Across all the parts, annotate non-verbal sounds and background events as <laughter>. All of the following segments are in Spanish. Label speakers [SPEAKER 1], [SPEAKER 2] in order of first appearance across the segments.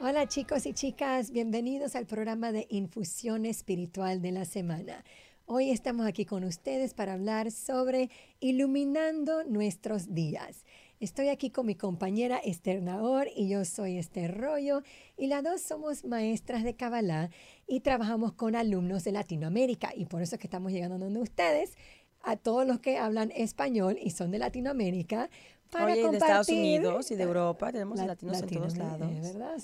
[SPEAKER 1] Hola chicos y chicas, bienvenidos al programa de Infusión Espiritual de la Semana. Hoy estamos aquí con ustedes para hablar sobre iluminando nuestros días. Estoy aquí con mi compañera Esther Naor y yo soy Esther Rollo y las dos somos maestras de Kabbalah y trabajamos con alumnos de Latinoamérica y por eso es que estamos llegando donde ustedes, a todos los que hablan español y son de Latinoamérica,
[SPEAKER 2] para Oye, de Estados Unidos y de Europa, tenemos latinos en todos lados.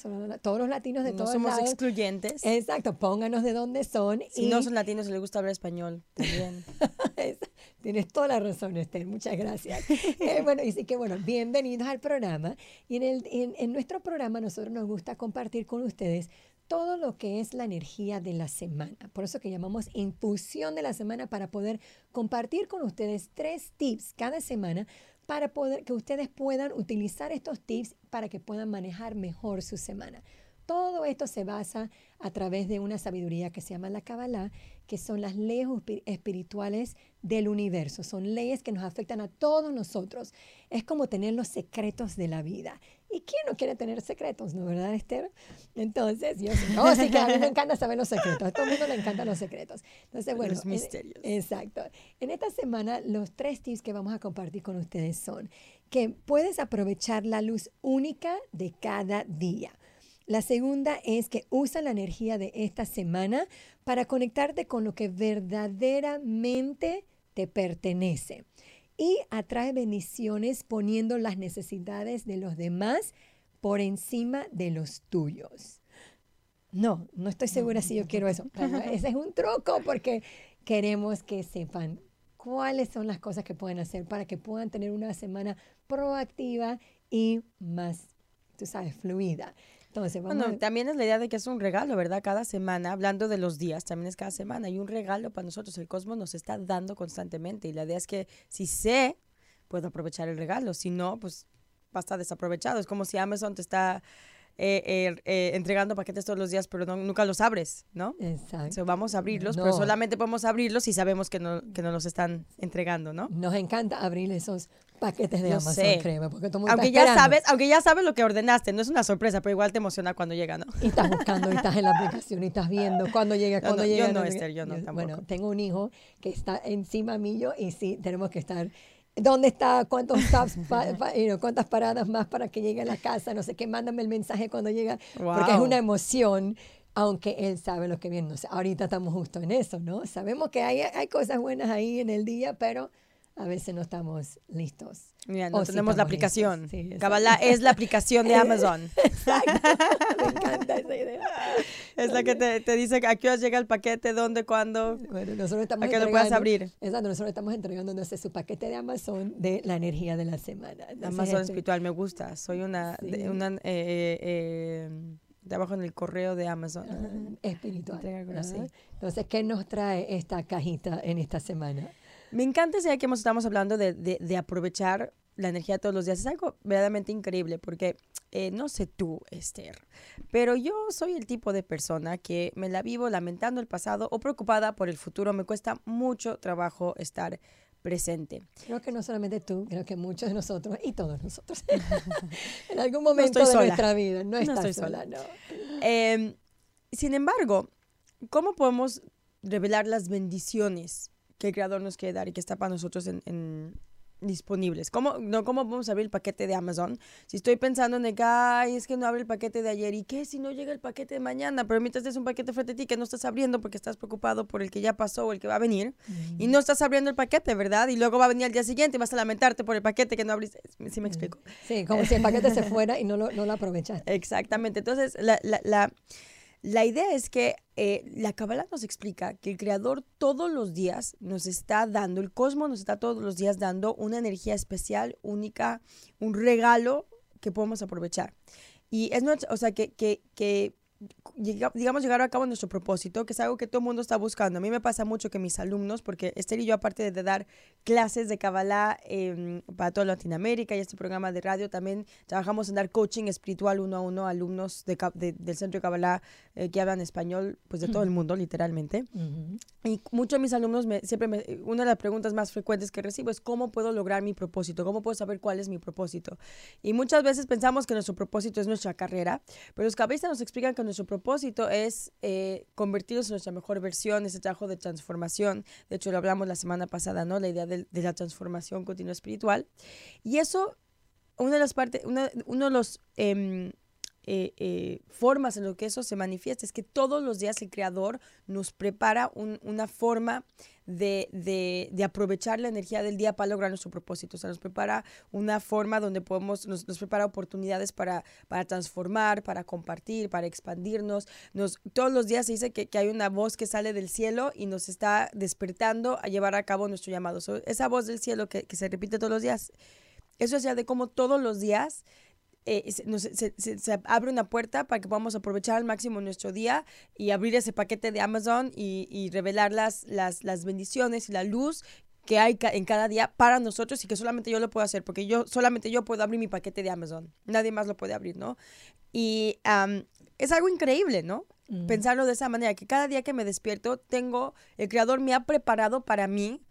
[SPEAKER 1] ¿verdad? todos los latinos de todos
[SPEAKER 2] lados.
[SPEAKER 1] No
[SPEAKER 2] somos excluyentes.
[SPEAKER 1] Exacto, pónganos de dónde son.
[SPEAKER 2] Si no son latinos les gusta hablar español, también. <laughs>
[SPEAKER 1] Tienes toda la razón, Esther, muchas gracias. <laughs> Eh, bueno, y sí que bueno, bienvenidos al programa. Y en, el, en, en nuestro programa nosotros nos gusta compartir con ustedes todo lo que es la energía de la semana. Por eso que llamamos infusión de la semana para poder compartir con ustedes tres tips cada semana para poder que ustedes puedan utilizar estos tips para que puedan manejar mejor su semana. Todo esto se basa a través de una sabiduría que se llama la Kabbalah, que son las leyes espirituales del universo. Son leyes que nos afectan a todos nosotros. Es como tener los secretos de la vida. ¿Y quién no quiere tener secretos, no verdad, Esther? Entonces, yo sí, oh, sí, que a mí me encanta saber los secretos. A todo el mundo le encantan los secretos. Entonces, bueno.
[SPEAKER 2] Los misterios.
[SPEAKER 1] exacto. En esta semana, los tres tips que vamos a compartir con ustedes son que puedes aprovechar la luz única de cada día. La segunda es que usa la energía de esta semana para conectarte con lo que verdaderamente te pertenece y atrae bendiciones poniendo las necesidades de los demás por encima de los tuyos. No, no estoy segura si yo quiero eso. <laughs> ese es un truco porque queremos que sepan cuáles son las cosas que pueden hacer para que puedan tener una semana proactiva y más, tú sabes, fluida
[SPEAKER 2] bueno, también es la idea de que es un regalo, ¿verdad? Cada semana, hablando de los días, también es cada semana. Y un regalo para nosotros, el cosmos nos está dando constantemente. Y la idea es que si sé, puedo aprovechar el regalo. Si no, pues va a estar desaprovechado. Es como si Amazon te está eh, eh, eh, entregando paquetes todos los días, pero nunca los abres, ¿no?
[SPEAKER 1] Exacto.
[SPEAKER 2] vamos a abrirlos, pero solamente podemos abrirlos si sabemos que no, que no los están entregando, ¿no?
[SPEAKER 1] Nos encanta abrir esos paquetes de Amazon,
[SPEAKER 2] sé. porque aunque ya sabes, aunque ya sabes lo que ordenaste, no es una sorpresa, pero igual te emociona cuando llega, ¿no?
[SPEAKER 1] Y estás buscando, y estás en la <laughs> aplicación, y estás viendo cuándo llega, cuándo llega.
[SPEAKER 2] Yo no, Esther, yo no, tampoco.
[SPEAKER 1] Bueno, tengo un hijo que está encima mío y sí, tenemos que estar ¿Dónde está? ¿Cuántos stops? <laughs> ¿Cuántas paradas más para que llegue a la casa? No sé qué, mándame el mensaje cuando llega. Porque es una emoción, aunque él sabe lo que viene. No sé, ahorita estamos justo en eso, ¿no? Sabemos que hay, hay cosas buenas ahí en el día, pero a veces no estamos listos.
[SPEAKER 2] Mira, no tenemos la aplicación. Sí, es la aplicación de <laughs> Amazon.
[SPEAKER 1] Exacto. Me encanta esa idea. <laughs>
[SPEAKER 2] Es la que te, te, dice a qué hora llega el paquete, dónde, cuándo.
[SPEAKER 1] Bueno, nosotros estamos
[SPEAKER 2] a que lo puedas abrir.
[SPEAKER 1] Exacto, nosotros estamos entregando entonces su paquete de Amazon de la energía de la semana.
[SPEAKER 2] Amazon este espiritual, me gusta. Soy una, una eh, eh, eh, trabajo en el correo de Amazon.
[SPEAKER 1] espiritual. Entonces, ¿qué nos trae esta cajita en esta semana?
[SPEAKER 2] Me encanta esa que estamos hablando de, de, aprovechar la energía todos los días. Es algo verdaderamente increíble porque eh, no sé tú, Esther, pero yo soy el tipo de persona que me la vivo lamentando el pasado o preocupada por el futuro. Me cuesta mucho trabajo estar presente.
[SPEAKER 1] Creo que no solamente tú, creo que muchos de nosotros y todos nosotros <laughs> <laughs> en algún momento de nuestra vida. No estás estoy sola, no.
[SPEAKER 2] Em, sin embargo, ¿cómo podemos revelar las bendiciones que el creador nos quiere dar y que está para nosotros en, disponibles. ¿Cómo, no, ¿Cómo vamos a abrir el paquete de Amazon? Si estoy pensando en que, ay, es que no abre el paquete de ayer, ¿y qué si no llega el paquete de mañana? Pero mientras es un paquete frente a ti que no estás abriendo porque estás preocupado por el que ya pasó o el que va a venir, y no estás abriendo el paquete, ¿verdad? Y luego va a venir al día siguiente y vas a lamentarte por el paquete que no abriste. ¿Sí me explico?
[SPEAKER 1] Sí, como si el paquete se fuera y no lo, no lo aprovechaste. <laughs>
[SPEAKER 2] Exactamente. Entonces, la, la, la la idea es que eh, la Kabbalah nos explica que el Creador todos los días nos está dando, el cosmos nos está todos los días dando una energía especial, única, un regalo que podemos aprovechar. Y es o sea, que, que, que digamos, llegar a cabo nuestro propósito, que es algo que todo el mundo está buscando. A mí me pasa mucho que mis alumnos, porque Esther y yo, aparte de dar clases de Kabbalah em, para toda Latinoamérica y este programa de radio, también trabajamos en dar coaching espiritual uno a uno a alumnos de, de- del Centro de Kabbalah eh, que hablan español, pues de todo el mundo, literalmente.
[SPEAKER 1] Ujú.
[SPEAKER 2] Y muchos de mis alumnos me, siempre me, una de las preguntas más frecuentes que recibo es cómo puedo lograr mi propósito, cómo puedo saber cuál es mi propósito. Y muchas veces pensamos que nuestro propósito es nuestra carrera, pero los cabezas nos explican que nuestro propósito es eh, convertirnos en nuestra mejor versión, ese trabajo de transformación. De hecho, lo hablamos la semana pasada, ¿no? La idea de, de la transformación continua espiritual. Y eso, una de las partes, uno de los... em, eh, eh, formas en lo que eso se manifiesta es que todos los días el creador nos prepara un- una forma de, aprovechar la energía del día para lograr nuestro propósito. O sea, nos prepara una forma donde podemos, nos, prepara oportunidades para, transformar, para compartir, para expandirnos. Nos, todos los días se dice que, hay una voz que sale del cielo y nos está despertando a llevar a cabo nuestro llamado. Esa voz del cielo que, que se repite todos los días, eso es ya de cómo todos los días eh, se, nos- se- se- se abre una puerta para que podamos aprovechar al máximo nuestro día y abrir ese paquete de Amazon y, y revelar las, las, las bendiciones y la luz que hay ca- en cada día para nosotros y que solamente yo lo puedo hacer, porque yo solamente yo puedo abrir mi paquete de Amazon, nadie más lo puede abrir, ¿no? Y es algo increíble, ¿no?
[SPEAKER 1] Mm.
[SPEAKER 2] Pensarlo de esa manera, que cada día que me despierto tengo, el creador me ha preparado para mí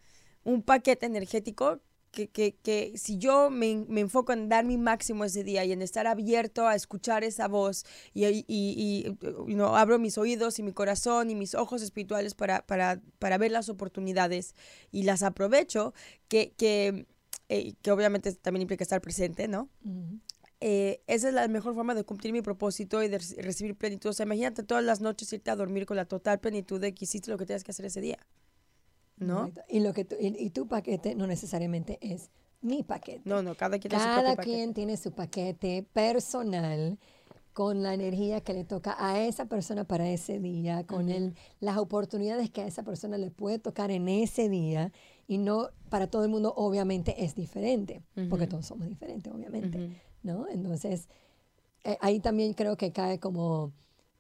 [SPEAKER 2] un paquete energético que, que, que si yo me, me enfoco en dar mi máximo ese día y en estar abierto a escuchar esa voz y, y, y, y, no, abro mis oídos y mi corazón y mis ojos espirituales para, para, para ver las oportunidades y las aprovecho, que, que, eh, que obviamente también implica estar presente, ¿no?
[SPEAKER 1] Ujú.
[SPEAKER 2] eh, esa es la mejor forma de cumplir mi propósito y de reci- recibir plenitud. O sea, imagínate todas las noches irte a dormir con la total plenitud de que hiciste lo que tenías que hacer ese día. ¿No?
[SPEAKER 1] Y, lo que tu, y, y tu paquete no necesariamente es mi paquete.
[SPEAKER 2] No, no, cada quien tiene su
[SPEAKER 1] Cada
[SPEAKER 2] propio paquete.
[SPEAKER 1] quien tiene su paquete personal con la energía que le toca a esa persona para ese día, con el, las oportunidades que a esa persona le puede tocar en ese día. Y no, para todo el mundo obviamente es diferente, porque
[SPEAKER 2] Ujú.
[SPEAKER 1] todos somos diferentes, obviamente.
[SPEAKER 2] Ujú.
[SPEAKER 1] ¿no? Entonces, eh, ahí también creo que cae como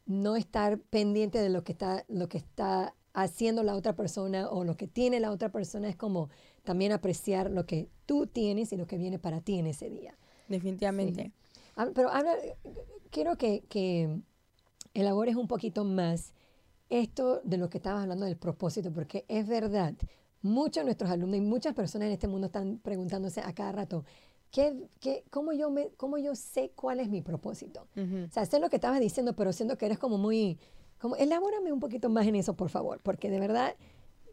[SPEAKER 1] no estar pendiente de lo que está, lo que está haciendo la otra persona o lo que tiene la otra persona, es como también apreciar lo que tú tienes y lo que viene para ti en ese día.
[SPEAKER 2] Definitivamente.
[SPEAKER 1] Hab- Pero habla, quiero que, que elabores un poquito más esto de lo que estabas hablando del propósito, porque es verdad, muchos de nuestros alumnos y muchas personas en este mundo están preguntándose a cada rato, ¿qué, qué, cómo, yo me, ¿cómo yo sé cuál es mi propósito?
[SPEAKER 2] Ujú.
[SPEAKER 1] O sea, sé lo que estabas diciendo, pero siento que eres como muy, como, elabórame un poquito más en eso, por favor, porque de verdad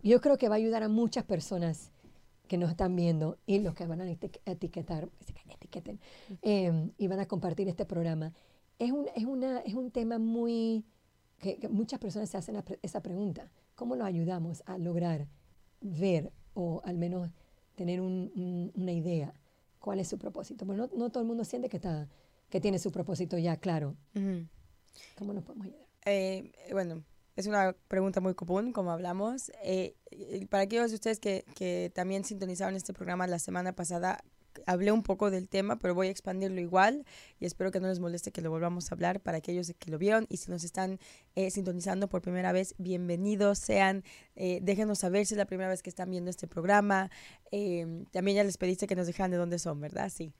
[SPEAKER 1] yo creo que va a ayudar a muchas personas que nos están viendo y los que van a eti- etiquetar, etiqueten, eh, y van a compartir este programa. Es un, es una, es un tema muy, que, que muchas personas se hacen pre- esa pregunta. ¿Cómo los ayudamos a lograr ver o al menos tener un- un- una idea cuál es su propósito? Bueno, no, no todo el mundo siente que, está, que tiene su propósito ya claro. ¿Cómo nos podemos ayudar?
[SPEAKER 2] Eh, bueno, es una pregunta muy común, como hablamos. Eh, eh, para aquellos de ustedes que, que también sintonizaron este programa la semana pasada, hablé un poco del tema, pero voy a expandirlo igual y espero que no les moleste que lo volvamos a hablar para aquellos que lo vieron y si nos están eh, sintonizando por primera vez, bienvenidos sean, eh, déjenos saber si es la primera vez que están viendo este programa. Eh, también ya les pediste que nos dejaran de dónde son, ¿verdad? Sí.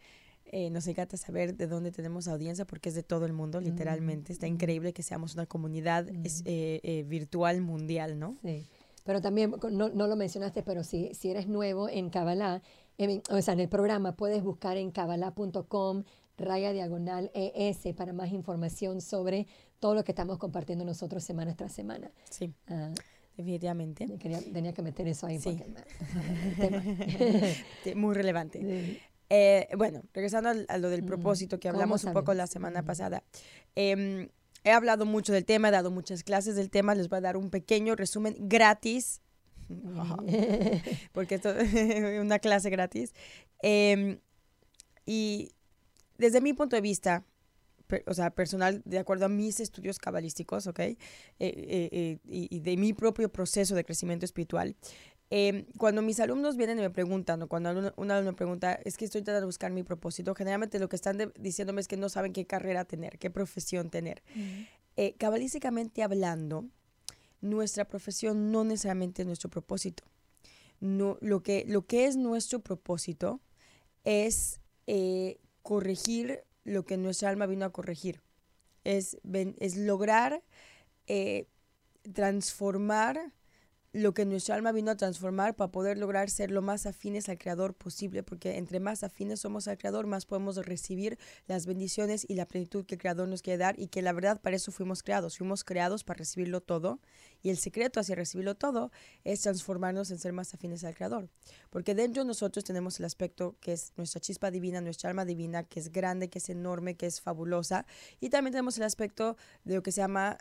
[SPEAKER 2] Eh, nos encanta saber de dónde tenemos audiencia porque es de todo el mundo, literalmente. Está increíble que seamos una comunidad es- eh, eh, virtual mundial, ¿no?
[SPEAKER 1] Sí. Pero también, no, no lo mencionaste, pero si, si eres nuevo en Kabbalah, en- o sea, en el programa puedes buscar en kabbalah.com raya diagonal ES para más información sobre todo lo que estamos compartiendo nosotros semana tras semana.
[SPEAKER 2] Sí,
[SPEAKER 1] Ah,
[SPEAKER 2] definitivamente.
[SPEAKER 1] quería- tenía que meter eso ahí
[SPEAKER 2] Sí.
[SPEAKER 1] porque tema. <laughs>
[SPEAKER 2] Muy relevante.
[SPEAKER 1] Sí.
[SPEAKER 2] Eh, bueno, regresando al- a, lo del propósito que
[SPEAKER 1] ¿cómo
[SPEAKER 2] hablamos un poco la semana pasada. Em, he hablado mucho del tema, he dado muchas clases del tema, les voy a dar un pequeño resumen gratis, <laughs> porque esto es <laughs> una clase gratis. Em, y desde mi punto de vista, per- o sea, personal, de acuerdo a mis estudios cabalísticos, ¿ok? Eh, eh, eh, y, y de mi propio proceso de crecimiento espiritual, em, cuando mis alumnos vienen y me preguntan, o cuando alumno- un alumno me pregunta, es que estoy tratando de buscar mi propósito, generalmente lo que están de- diciéndome es que no saben qué carrera tener, qué profesión tener. eh, cabalísticamente hablando, nuestra profesión no necesariamente es nuestro propósito. No, lo, que, lo que es nuestro propósito es eh, corregir lo que nuestra alma vino a corregir. Es, es lograr eh, transformar lo que nuestra alma vino a transformar para poder lograr ser lo más afines al Creador posible, porque entre más afines somos al Creador, más podemos recibir las bendiciones y la plenitud que el Creador nos quiere dar y que la verdad para eso fuimos creados, fuimos creados para recibirlo todo y el secreto hacia recibirlo todo es transformarnos en ser más afines al Creador, porque dentro de nosotros tenemos el aspecto que es nuestra chispa divina, nuestra alma divina, que es grande, que es enorme, que es fabulosa, y también tenemos el aspecto de lo que se llama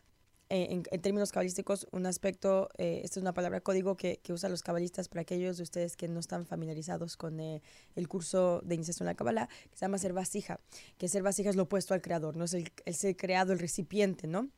[SPEAKER 2] eh, en, términos cabalísticos, un aspecto, eh, esta es una palabra código que, que, usan los cabalistas para aquellos de ustedes que no están familiarizados con eh, el curso de iniciación a la cabala, que se llama ser vasija, que ser vasija es lo opuesto al creador, no es el, el ser creado, el recipiente, ¿no?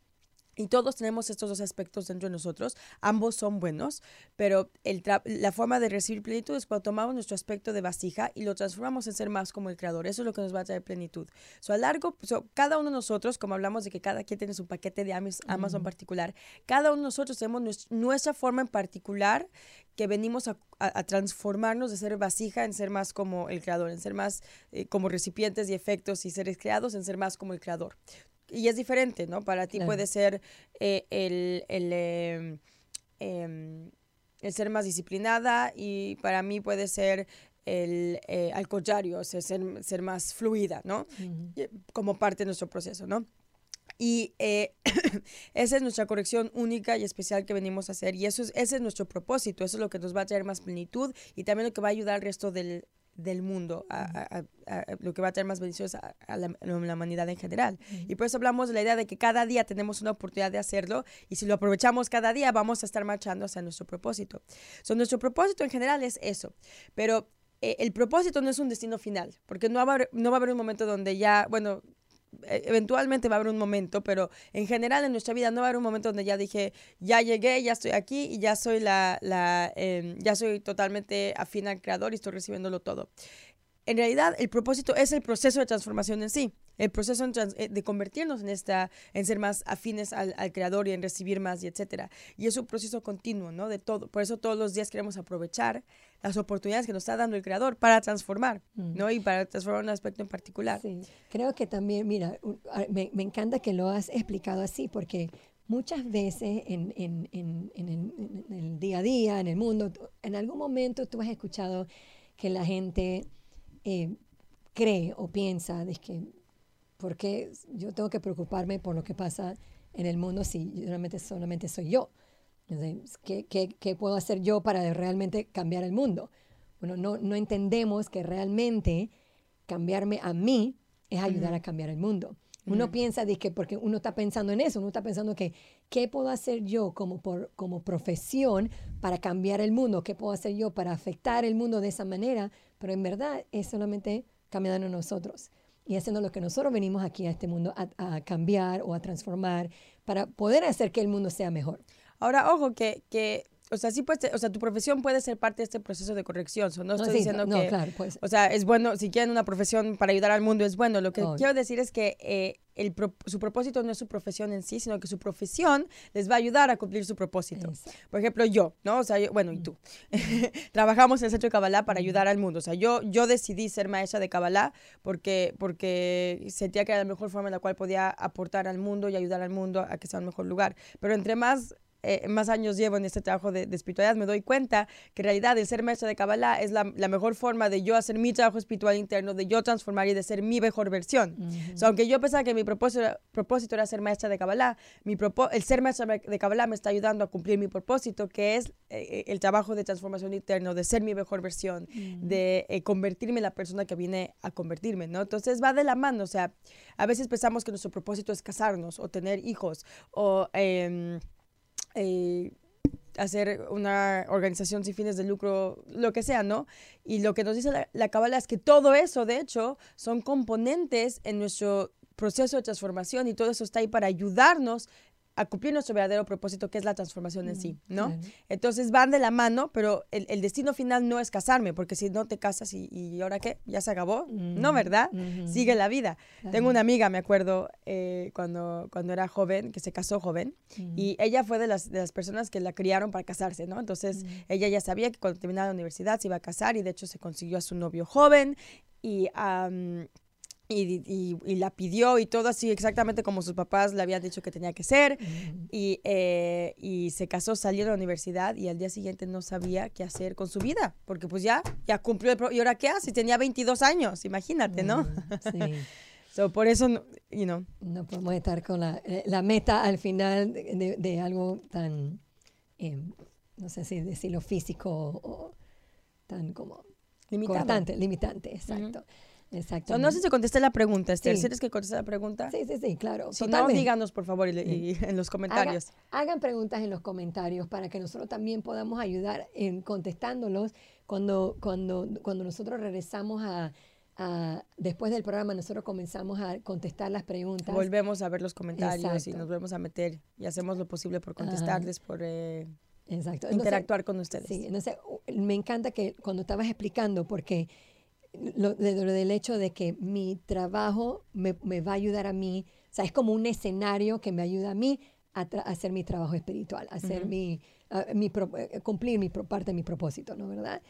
[SPEAKER 2] Y todos tenemos estos dos aspectos dentro de nosotros, ambos son buenos, pero el la forma de recibir plenitud es cuando tomamos nuestro aspecto de vasija y lo transformamos en ser más como el creador. Eso es lo que nos va a traer plenitud. So, a largo, cada uno de nosotros, como hablamos de que cada quien tiene su paquete de Amazon particular, cada uno de nosotros tenemos nuestra forma en particular que venimos a, transformarnos de ser vasija en ser más como el creador, en ser más eh, como recipientes y efectos y seres creados, en ser más como el creador y es diferente, ¿no? Para ti puede ser eh, el, el, em, em, el, ser más disciplinada y para mí puede ser el, eh, al contrario, ser, ser más fluida, ¿no? Como parte de nuestro proceso, ¿no? Y eh, <coughs> esa es nuestra corrección única y especial que venimos a hacer. Y eso es, ese es nuestro propósito. Eso es lo que nos va a traer más plenitud y también lo que va a ayudar al resto del, del mundo, a, lo que va a traer más bendiciones a, la, humanidad en general. Y por eso hablamos de la idea de que cada día tenemos una oportunidad de hacerlo y si lo aprovechamos cada día vamos a estar marchando hacia nuestro propósito. So, nuestro propósito en general es eso, pero eh, el propósito no es un destino final, porque no va, no va a haber un momento donde ya, bueno, eventualmente va a haber un momento, pero en general en nuestra vida no va a haber un momento donde ya dije, ya llegué, ya estoy aquí y ya soy la, la em, ya soy totalmente afín al creador y estoy recibiéndolo todo en realidad el propósito es el proceso de transformación en sí, el proceso eh, de convertirnos en esta, en ser más afines al, creador y en recibir más y etcétera. Y es un proceso continuo, ¿no? De todo. Por eso todos los días queremos aprovechar las oportunidades que nos está dando el creador para transformar, mm. ¿no? Y para transformar un aspecto en particular.
[SPEAKER 1] Sí, creo que también, mira, me, me encanta que lo has explicado así porque muchas veces en, en, en, en, el día a día, en el mundo, en algún momento tú has escuchado que la gente eh, cree o piensa de que, ¿por qué yo tengo que preocuparme por lo que pasa en el mundo si realmente solamente soy yo? ¿Qué, qué, qué puedo hacer yo para realmente cambiar el mundo? Bueno, no, no entendemos que realmente cambiarme a mí es ayudar a cambiar el mundo. Uno piensa de que porque uno está pensando en eso, uno está pensando que qué puedo hacer yo como por, como profesión para cambiar el mundo, qué puedo hacer yo para afectar el mundo de esa manera, pero en verdad es solamente cambiando nosotros y haciendo lo que nosotros venimos aquí a este mundo a, cambiar o a transformar para poder hacer que el mundo sea mejor.
[SPEAKER 2] Ahora, ojo, que, que o sea, sí puede, o sea, tu profesión puede ser parte de este proceso de corrección. no estoy diciendo que, claro, pues. o sea, es bueno, si quieren una profesión para ayudar al mundo es bueno. Lo que quiero decir es que eh, el su propósito no es su profesión en sí, sino que su profesión les va a ayudar a cumplir su propósito. Por ejemplo, yo, ¿no? O sea, bueno, y tú. <laughs> Trabajamos en el Centro de Kabbalah para ayudar al mundo. O sea, yo, yo decidí ser maestra de Kabbalah porque, porque sentía que era la mejor forma en la cual podía aportar al mundo y ayudar al mundo a que sea un mejor lugar. Pero entre más eh, más años llevo en este trabajo de, espiritualidad, me doy cuenta que en realidad el ser maestra de Kabbalah es la, mejor forma de yo hacer mi trabajo espiritual interno, de yo transformar y de ser mi mejor versión. aunque yo pensaba que mi propósito, propósito era ser maestra de Kabbalah, mi el ser maestra de Kabbalah me está ayudando a cumplir mi propósito, que es eh, eh, el trabajo de transformación interno, de ser mi mejor versión, de convertirme en la persona que viene a convertirme, ¿no? Entonces va de la mano, o sea, a veces pensamos que nuestro propósito es casarnos o tener hijos o... Eh, hacer una organización sin fines de lucro, lo que sea, ¿no? Y lo que nos dice la, la es que todo eso, de hecho, son componentes en nuestro proceso de transformación y todo eso está ahí para ayudarnos a cumplir nuestro verdadero propósito, que es la transformación en sí, ¿no?
[SPEAKER 1] claro.
[SPEAKER 2] Entonces van de la mano, pero el, el destino final no es casarme, porque si no te casas y, y ahora qué, ya se acabó, no,
[SPEAKER 1] Mm,
[SPEAKER 2] ¿verdad?
[SPEAKER 1] ujú.
[SPEAKER 2] Sigue la vida.
[SPEAKER 1] Claro.
[SPEAKER 2] Tengo una amiga, me acuerdo, eh, cuando, cuando era joven, que se casó joven,
[SPEAKER 1] Mm.
[SPEAKER 2] y ella fue de las, de las personas que la criaron para casarse, ¿no? Entonces ella ya sabía que cuando terminara la universidad se iba a casar y de hecho se consiguió a su novio joven y... am, y, y- y la pidió y todo así exactamente como sus papás le habían dicho que tenía que ser. Y, eh, y se casó, salió de la universidad y al día siguiente no sabía qué hacer con su vida, porque pues ya, ya cumplió el... pro- ¿Y ahora qué hace? Tenía 22 años, imagínate, ¿no?
[SPEAKER 1] Mm, <laughs> Sí.
[SPEAKER 2] So, por eso, no- you know,
[SPEAKER 1] No podemos estar con la, eh, la meta al final de, algo tan, eh, no sé si decirlo físico o, o tan como
[SPEAKER 2] limitado.
[SPEAKER 1] cortante, limitante, exacto. Exacto.
[SPEAKER 2] no sé si contesté la pregunta, Esther.
[SPEAKER 1] Sí.
[SPEAKER 2] ¿Quieres que conteste la pregunta?
[SPEAKER 1] Sí, sí, sí, claro.
[SPEAKER 2] Si no, díganos, por favor, y, le- y en los comentarios.
[SPEAKER 1] Haga- hagan preguntas en los comentarios para que nosotros también podamos ayudar en contestándolos cuando, cuando, cuando nosotros regresamos a, a- después del programa, nosotros comenzamos a contestar las preguntas.
[SPEAKER 2] Volvemos a ver los comentarios y nos volvemos a meter y hacemos lo posible por contestarles, por eh,
[SPEAKER 1] Exacto. Entonces,
[SPEAKER 2] interactuar con ustedes.
[SPEAKER 1] Sí, entonces me encanta que cuando estabas explicando, porque lo, de- lo del hecho de que mi trabajo me, me va a ayudar a mí, o sea, es como un escenario que me ayuda a mí a, hacer mi trabajo espiritual, a hacer mi, a- mi pro- eh, cumplir mi pro- parte de mi propósito, ¿no? ¿Verdad?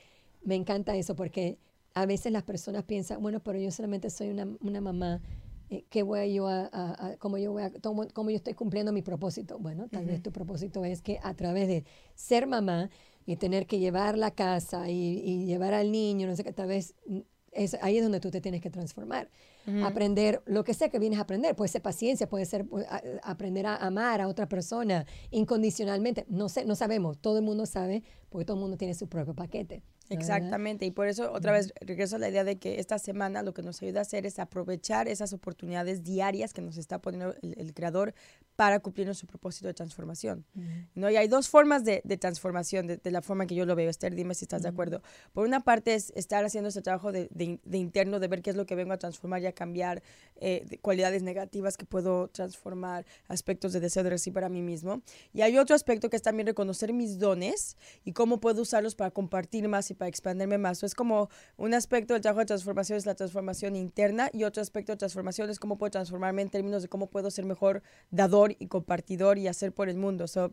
[SPEAKER 1] Me encanta eso porque a veces las personas piensan, bueno, pero yo solamente soy una, una mamá, eh, ¿qué voy a yo a, a- a- cómo yo voy a, cómo, cómo yo estoy cumpliendo mi propósito? Bueno, tal vez tu propósito es que a través de ser mamá y tener que llevar la casa y, y llevar al niño, no sé qué, tal vez es, ahí es donde tú te tienes que transformar. Aprender lo que sea que vienes a aprender. Puede ser paciencia, puede ser pues, a- aprender a amar a otra persona incondicionalmente. No sé, no sabemos. Todo el mundo sabe porque todo el mundo tiene su propio paquete.
[SPEAKER 2] Exactamente, y por eso otra vez regreso a la idea de que esta semana lo que nos ayuda a hacer es aprovechar esas oportunidades diarias que nos está poniendo el, el creador para cumplir nuestro propósito de transformación.
[SPEAKER 1] Ujú.
[SPEAKER 2] ¿no? Y hay dos formas de, de transformación, de, de la forma que yo lo veo. Esther, dime si estás de acuerdo. Por una parte es estar haciendo ese trabajo de, de in- de interno, de ver qué es lo que vengo a transformar y a cambiar, eh, de cualidades negativas que puedo transformar, aspectos de deseo de recibir para mí mismo. Y hay otro aspecto que es también reconocer mis dones y cómo puedo usarlos para compartir más y para expandirme más. So, es como un aspecto del trabajo de transformación es la transformación interna y otro aspecto de transformación es cómo puedo transformarme en términos de cómo puedo ser mejor dador y compartidor y hacer por el mundo. So,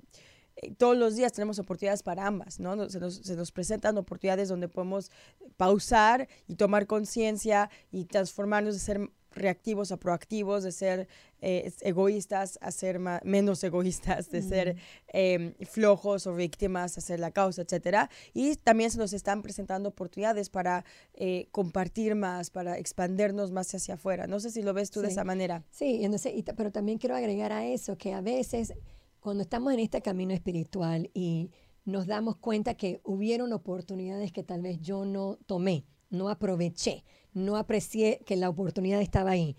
[SPEAKER 2] eh, todos los días tenemos oportunidades para ambas, ¿no? Se nos, se nos presentan oportunidades donde podemos pausar y tomar conciencia y transformarnos de ser reactivos a proactivos, de ser eh, egoístas a ser menos egoístas, de ser eh, flojos o víctimas, a ser la causa, etcétera. Y también se nos están presentando oportunidades para eh, compartir más, para expandernos más hacia afuera. No sé si lo ves tú de esa manera.
[SPEAKER 1] Sí, y entonces, y pero también quiero agregar a eso que a veces cuando estamos en este camino espiritual y nos damos cuenta que hubieron oportunidades que tal vez yo no tomé, no aproveché, no aprecié que la oportunidad estaba ahí.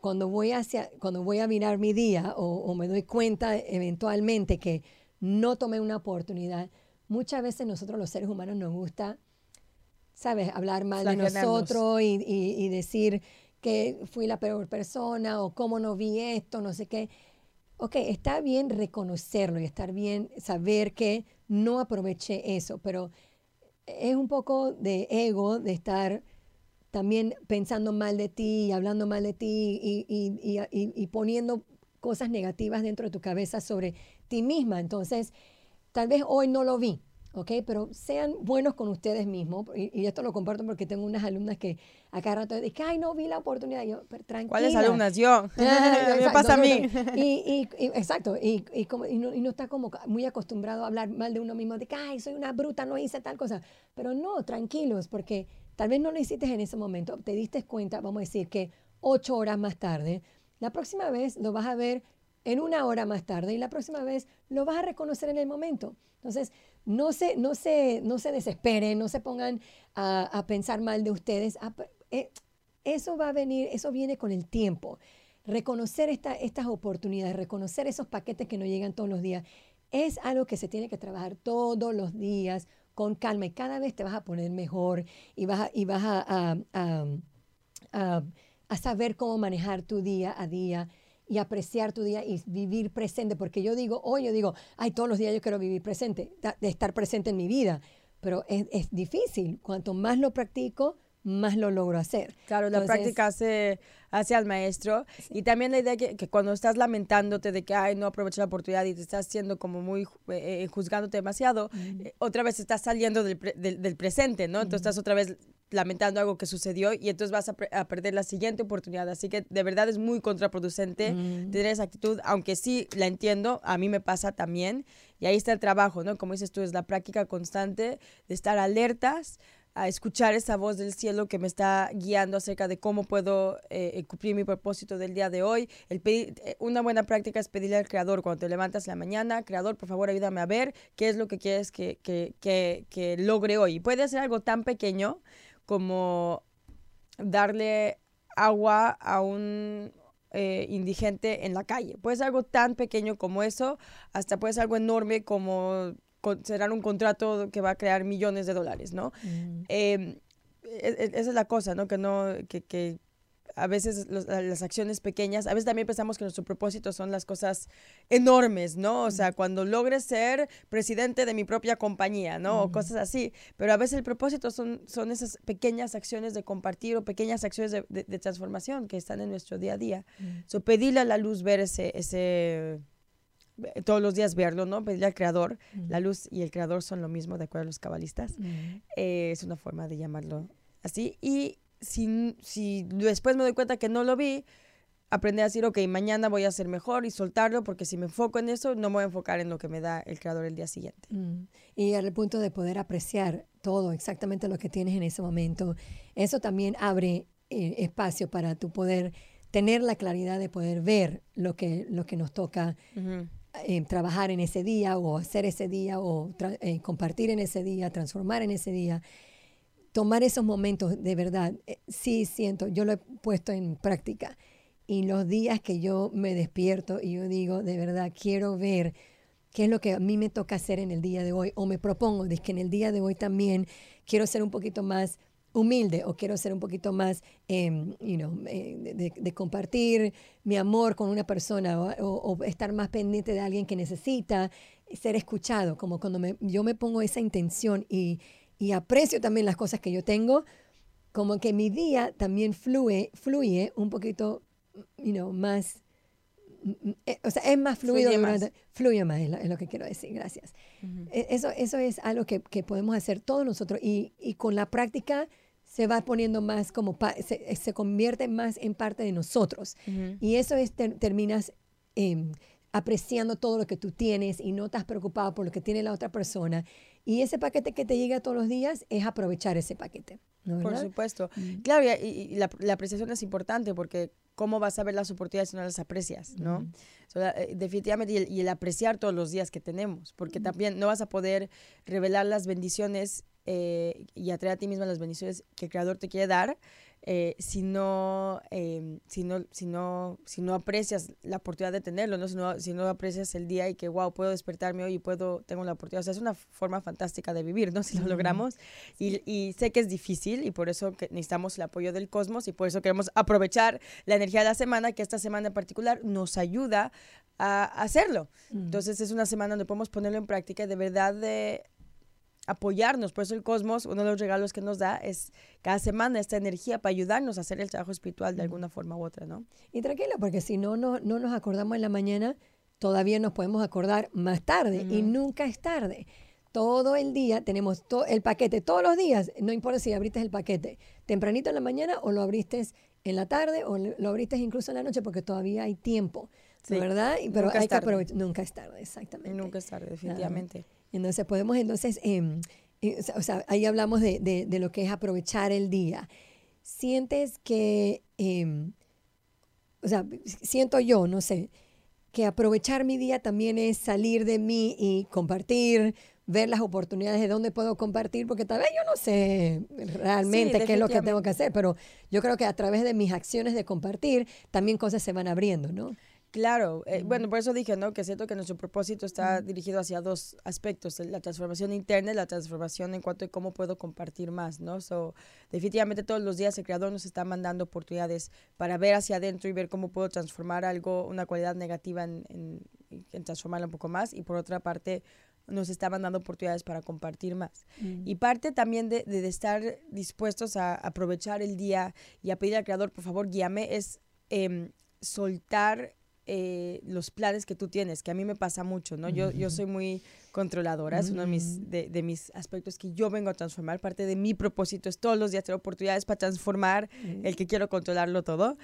[SPEAKER 1] Cuando voy, hacia, cuando voy a mirar mi día o, o me doy cuenta eventualmente que no tomé una oportunidad, muchas veces nosotros los seres humanos nos gusta, ¿sabes?, hablar mal de nosotros y, y- y decir que fui la peor persona o cómo no vi esto, no sé qué. Ok, está bien reconocerlo y estar bien saber que no aproveché eso, pero es un poco de ego de estar también pensando mal de ti y hablando mal de ti y, y- y- y- poniendo cosas negativas dentro de tu cabeza sobre ti misma. Entonces, tal vez hoy no lo vi, ¿ok? Pero sean buenos con ustedes mismos. Y, y esto lo comparto porque tengo unas alumnas que a cada rato dicen, ay, no vi la oportunidad. Y yo, pero tranquila.
[SPEAKER 2] ¿Cuáles alumnas? Yo. <laughs>
[SPEAKER 1] Ah, <laughs>
[SPEAKER 2] Me pasa a
[SPEAKER 1] no,
[SPEAKER 2] mí.
[SPEAKER 1] no. Y, y- y- exacto, como- no, y no está como muy acostumbrado a hablar mal de uno mismo, de que, ay, soy una bruta, no hice tal cosa. Pero no, tranquilos, porque tal vez no lo hiciste en ese momento, te diste cuenta, vamos a decir que ocho horas más tarde, la próxima vez lo vas a ver en una hora más tarde y la próxima vez lo vas a reconocer en el momento. Entonces, no se, no se, no se desesperen, no se pongan a, a pensar mal de ustedes. a- eh, eso va a venir, eso viene con el tiempo. Reconocer esta- estas oportunidades, reconocer esos paquetes que no llegan todos los días, es algo que se tiene que trabajar todos los días con calma y cada vez te vas a poner mejor y vas a, y vas a- a- a saber cómo manejar tu día a día y apreciar tu día y vivir presente, porque yo digo, hoy yo digo, ay, todos los días yo quiero vivir presente, de estar presente en mi vida, pero es, es difícil. Cuanto más lo practico, más lo logro hacer.
[SPEAKER 2] Claro, la práctica hace, hace al maestro. Y también la idea que, que, cuando estás lamentándote de que, ay, no aproveché la oportunidad y te estás haciendo como muy, eh, eh, juzgándote demasiado, eh, otra vez estás saliendo del, del, presente, ¿no? Entonces estás otra vez lamentando algo que sucedió y entonces vas a, a, perder la siguiente oportunidad. Así que de verdad es muy contraproducente tener esa actitud, aunque sí la entiendo, a mí me pasa también. Y ahí está el trabajo, ¿no? Como dices tú, es la práctica constante de estar alertas a escuchar esa voz del cielo que me está guiando acerca de cómo puedo eh, cumplir mi propósito del día de hoy. El eh, una buena práctica es pedirle al Creador cuando te levantas en la mañana, Creador, por favor, ayúdame a ver qué es lo que quieres que, que, que, que logre hoy. puede ser algo tan pequeño como darle agua a un eh, indigente en la calle. Puede ser algo tan pequeño como eso, hasta puede ser algo enorme como será un contrato que va a crear millones de dólares, ¿no? Mm. Em, e, e, esa es la cosa, ¿no? Que no, que, que a veces las acciones pequeñas, a veces también pensamos que nuestro propósito son las cosas enormes, ¿no? O sea, cuando logre ser presidente de mi propia compañía, ¿no? O mm. cosas así. Pero a veces el propósito son, son esas pequeñas acciones de compartir o pequeñas acciones de, de, transformación que están en nuestro día a día. So, pedirle a la luz ver ese, ese eh, todos los días verlo, ¿no? Pedirle al creador. La luz y el creador son lo mismo, de acuerdo a los cabalistas. Eh, es una forma de llamarlo así. Y si, si después me doy cuenta que no lo vi, aprender a decir, ok, mañana voy a ser mejor y soltarlo, porque si me enfoco en eso, no me voy a enfocar en lo que me da el creador el día siguiente.
[SPEAKER 1] Y al punto de poder apreciar todo, exactamente lo que tienes en ese momento, eso también abre eh, espacio para tu poder tener la claridad de poder ver lo que, lo que nos toca eh, trabajar en ese día o hacer ese día o eh, compartir en ese día, transformar en ese día, tomar esos momentos de verdad. Eh, sí siento, yo lo he puesto en práctica y los días que yo me despierto y yo digo, de verdad, quiero ver qué es lo que a mí me toca hacer en el día de hoy o me propongo, de que en el día de hoy también quiero ser un poquito más humilde o quiero ser un poquito más, em, you know, eh, de, compartir mi amor con una persona o, estar más pendiente de alguien que necesita ser escuchado, como cuando yo me pongo esa intención y, y, aprecio también las cosas que yo tengo, como que mi día también fluye, fluye un poquito, you know, más, eh, o sea, es más fluido. Fluye más, fluye más es, lo, que quiero decir, gracias. E, eso, eso es algo que, que podemos hacer todos nosotros y, y, con la práctica se va poniendo más como, se, se, convierte más en parte de nosotros. Y eso es, terminas em, apreciando todo lo que tú tienes y no estás preocupado por lo que tiene la otra persona. Y ese paquete que te llega todos los días es aprovechar ese paquete.
[SPEAKER 2] por supuesto. Claro, y, la, apreciación es importante porque cómo vas a ver las oportunidades si no las aprecias, ¿no? Eh, definitivamente, y el, apreciar todos los días que tenemos, porque también no vas a poder revelar las bendiciones eh, y atraer a ti misma las bendiciones que el Creador te quiere dar, eh, si, no, si, no, si, no, si no aprecias la oportunidad de tenerlo, ¿no? Si, no, si no aprecias el día y que, wow, puedo despertarme hoy y puedo, tengo la oportunidad. O sea, es una forma fantástica de vivir, ¿no? Si lo logramos. Y, y, sé que es difícil y por eso que necesitamos el apoyo del cosmos y por eso queremos aprovechar la energía de la semana, que esta semana en particular nos ayuda a hacerlo. Entonces es una semana donde podemos ponerlo en práctica y de verdad de apoyarnos. Por eso el cosmos, uno de los regalos que nos da es cada semana esta energía para ayudarnos a hacer el trabajo espiritual de alguna forma u otra, ¿no?
[SPEAKER 1] Y tranquila, porque si no, no, no nos acordamos en la mañana, todavía nos podemos acordar más tarde y nunca es tarde. Todo el día tenemos el paquete, todos los días, no importa si abriste el paquete tempranito en la mañana o lo abriste en la tarde o lo abriste incluso en la noche porque todavía hay tiempo, ¿verdad? Pero nunca hay que aprovechar, nunca es tarde, exactamente.
[SPEAKER 2] Nunca es tarde, definitivamente.
[SPEAKER 1] Entonces podemos entonces, em, eh, o sea, ahí hablamos de, de, lo que es aprovechar el día. Sientes que, em, o sea, siento yo, no sé, que aprovechar mi día también es salir de mí y compartir, ver las oportunidades de dónde puedo compartir, porque tal vez yo no sé realmente qué es lo que tengo que hacer, pero yo creo que a través de mis acciones de compartir, también cosas se van abriendo, ¿no?
[SPEAKER 2] Claro, eh, bueno, por eso dije, ¿no? Que siento que nuestro propósito está dirigido hacia dos aspectos, la transformación interna y la transformación en cuanto a cómo puedo compartir más, ¿no? So, definitivamente todos los días el creador nos está mandando oportunidades para ver hacia adentro y ver cómo puedo transformar algo, una cualidad negativa en, en, en transformarla un poco más y por otra parte nos está mandando oportunidades para compartir más. Y parte también de, de, estar dispuestos a aprovechar el día y a pedir al creador, por favor, guíame, es eh, soltar eh, los planes que tú tienes, que a mí me pasa mucho, ¿no? Yo, yo soy muy controladora, es uno de mis, de, de, mis aspectos que yo vengo a transformar. Parte de mi propósito es todos los días tener oportunidades para transformar el que quiero controlarlo todo.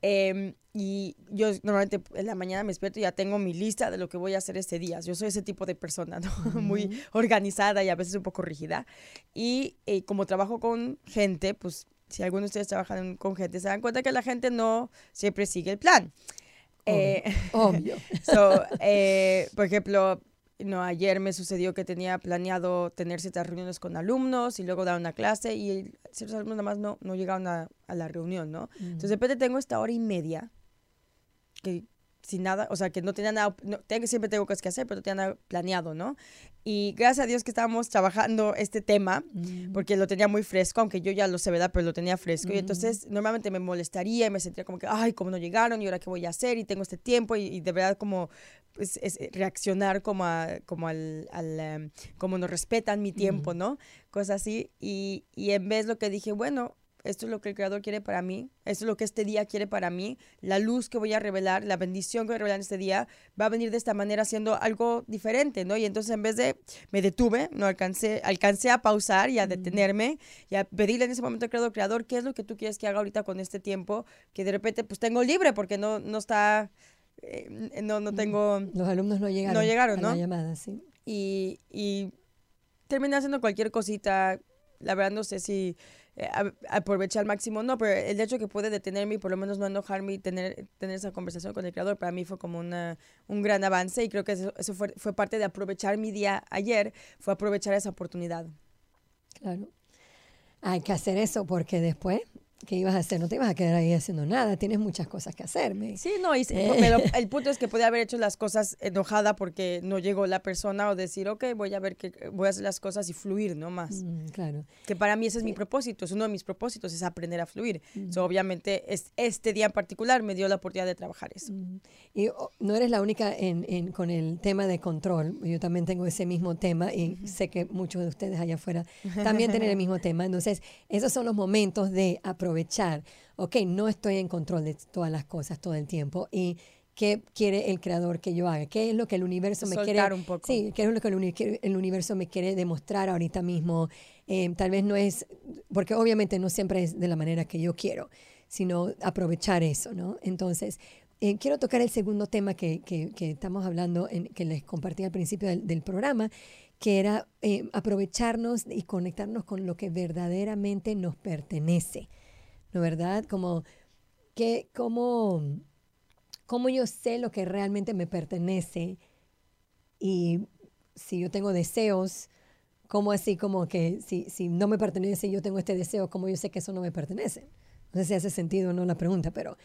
[SPEAKER 2] Eh, y yo normalmente en la mañana me despierto y ya tengo mi lista de lo que voy a hacer este día. Yo soy ese tipo de persona, ¿no? <laughs> Muy organizada y a veces un poco rígida. Y eh, como trabajo con gente, pues si algunos de ustedes trabajan con gente, se dan cuenta que la gente no siempre sigue el plan.
[SPEAKER 1] Eh, <laughs> Obvio.
[SPEAKER 2] so, <laughs> eh, por ejemplo, no, ayer me sucedió que tenía planeado tener ciertas reuniones con alumnos y luego dar una clase y ciertos alumnos nada más no, no llegaron a, a la reunión, ¿no? Mm. Entonces, de repente tengo esta hora y media que sin nada, o sea, que no tenía nada, no, tengo, siempre tengo cosas que hacer, pero no tenía nada planeado, ¿no? Y gracias a Dios que estábamos trabajando este tema, mm. porque lo tenía muy fresco, aunque yo ya lo sé, ¿verdad? Pero lo tenía fresco. Mm. Y entonces normalmente me molestaría y me sentía como que, ay, ¿cómo no llegaron? ¿Y ahora qué voy a hacer? Y tengo este tiempo y, y de verdad como pues, es reaccionar como, a, como al, al um, como nos respetan mi tiempo, mm. ¿no? Cosas así. Y, y en vez lo que dije, bueno, esto es lo que el Creador quiere para mí, esto es lo que este día quiere para mí, la luz que voy a revelar, la bendición que voy a revelar en este día, va a venir de esta manera haciendo algo diferente, ¿no? Y entonces en vez de, me detuve, no alcancé, alcancé a pausar y a detenerme y a pedirle en ese momento al Creador, Creador, ¿qué es lo que tú quieres que haga ahorita con este tiempo? Que de repente pues tengo libre porque no, no está, eh, no, no tengo...
[SPEAKER 1] Los alumnos no llegaron.
[SPEAKER 2] No llegaron, ¿no?
[SPEAKER 1] A la llamada, sí.
[SPEAKER 2] Y, y terminé haciendo cualquier cosita, la verdad no sé si eh, aproveché al máximo, no, pero el hecho que pude detenerme y por lo menos no enojarme y tener, tener esa conversación con el creador, para mí fue como una, un gran avance y creo que eso, eso fue, fue parte de aprovechar mi día ayer, fue aprovechar esa oportunidad.
[SPEAKER 1] Claro. Hay que hacer eso porque después ¿qué ibas a hacer? No te ibas a quedar ahí haciendo nada, tienes muchas cosas que hacerme.
[SPEAKER 2] Sí, no, y, eh. pero <laughs> el punto es que podía haber hecho las cosas enojada porque no llegó la persona o decir, ok, voy a ver que voy a hacer las cosas y fluir, ¿no? Más.
[SPEAKER 1] Mm, claro.
[SPEAKER 2] Que para mí ese es mi propósito, es uno de mis propósitos, es aprender a fluir. Mm. obviamente, es, este día en particular me dio la oportunidad de trabajar eso. Mm.
[SPEAKER 1] Y oh, no eres la única en, en, con el tema de control, yo también tengo ese mismo tema y sé que muchos de ustedes allá afuera también tienen el <laughs> mismo tema. Entonces, esos son los momentos de aprovechar ok, no estoy en control de todas las cosas todo el tiempo y qué quiere el creador que yo haga, qué es lo que el universo me quiere
[SPEAKER 2] un poco.
[SPEAKER 1] Sí, qué es lo que el, el universo me quiere demostrar ahorita mismo. Eh, tal vez no es, porque obviamente no siempre es de la manera que yo quiero, sino aprovechar eso, ¿no? Entonces, eh, quiero tocar el segundo tema que, que, que estamos hablando, en, que les compartí al principio del, del programa, que era eh, aprovecharnos y conectarnos con lo que verdaderamente nos pertenece. ¿No verdad? Como, que, cómo, cómo yo sé lo que realmente me pertenece y si yo tengo deseos, ¿cómo así como que si, si no me pertenece y yo tengo este deseo, cómo yo sé que eso no me pertenece? No sé si hace sentido o no la pregunta, pero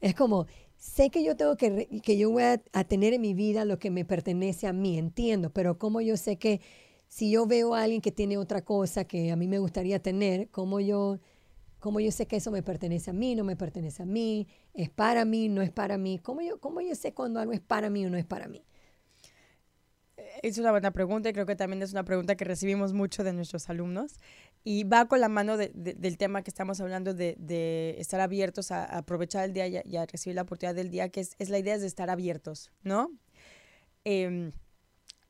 [SPEAKER 1] es como, sé que yo tengo que, que yo voy a, a, tener en mi vida lo que me pertenece a mí, entiendo, pero cómo yo sé que si yo veo a alguien que tiene otra cosa que a mí me gustaría tener, cómo yo ¿Cómo yo sé que eso me pertenece a mí, no me pertenece a mí? ¿Es para mí, no es para mí? ¿Cómo yo, cómo yo sé cuando algo es para mí o no es para mí?
[SPEAKER 2] Es una buena pregunta y creo que también es una pregunta que recibimos mucho de nuestros alumnos y va con la mano de, de, del tema que estamos hablando de, estar abiertos a, aprovechar el día y a, recibir la oportunidad del día, que es, la idea de estar abiertos, ¿no? Eh,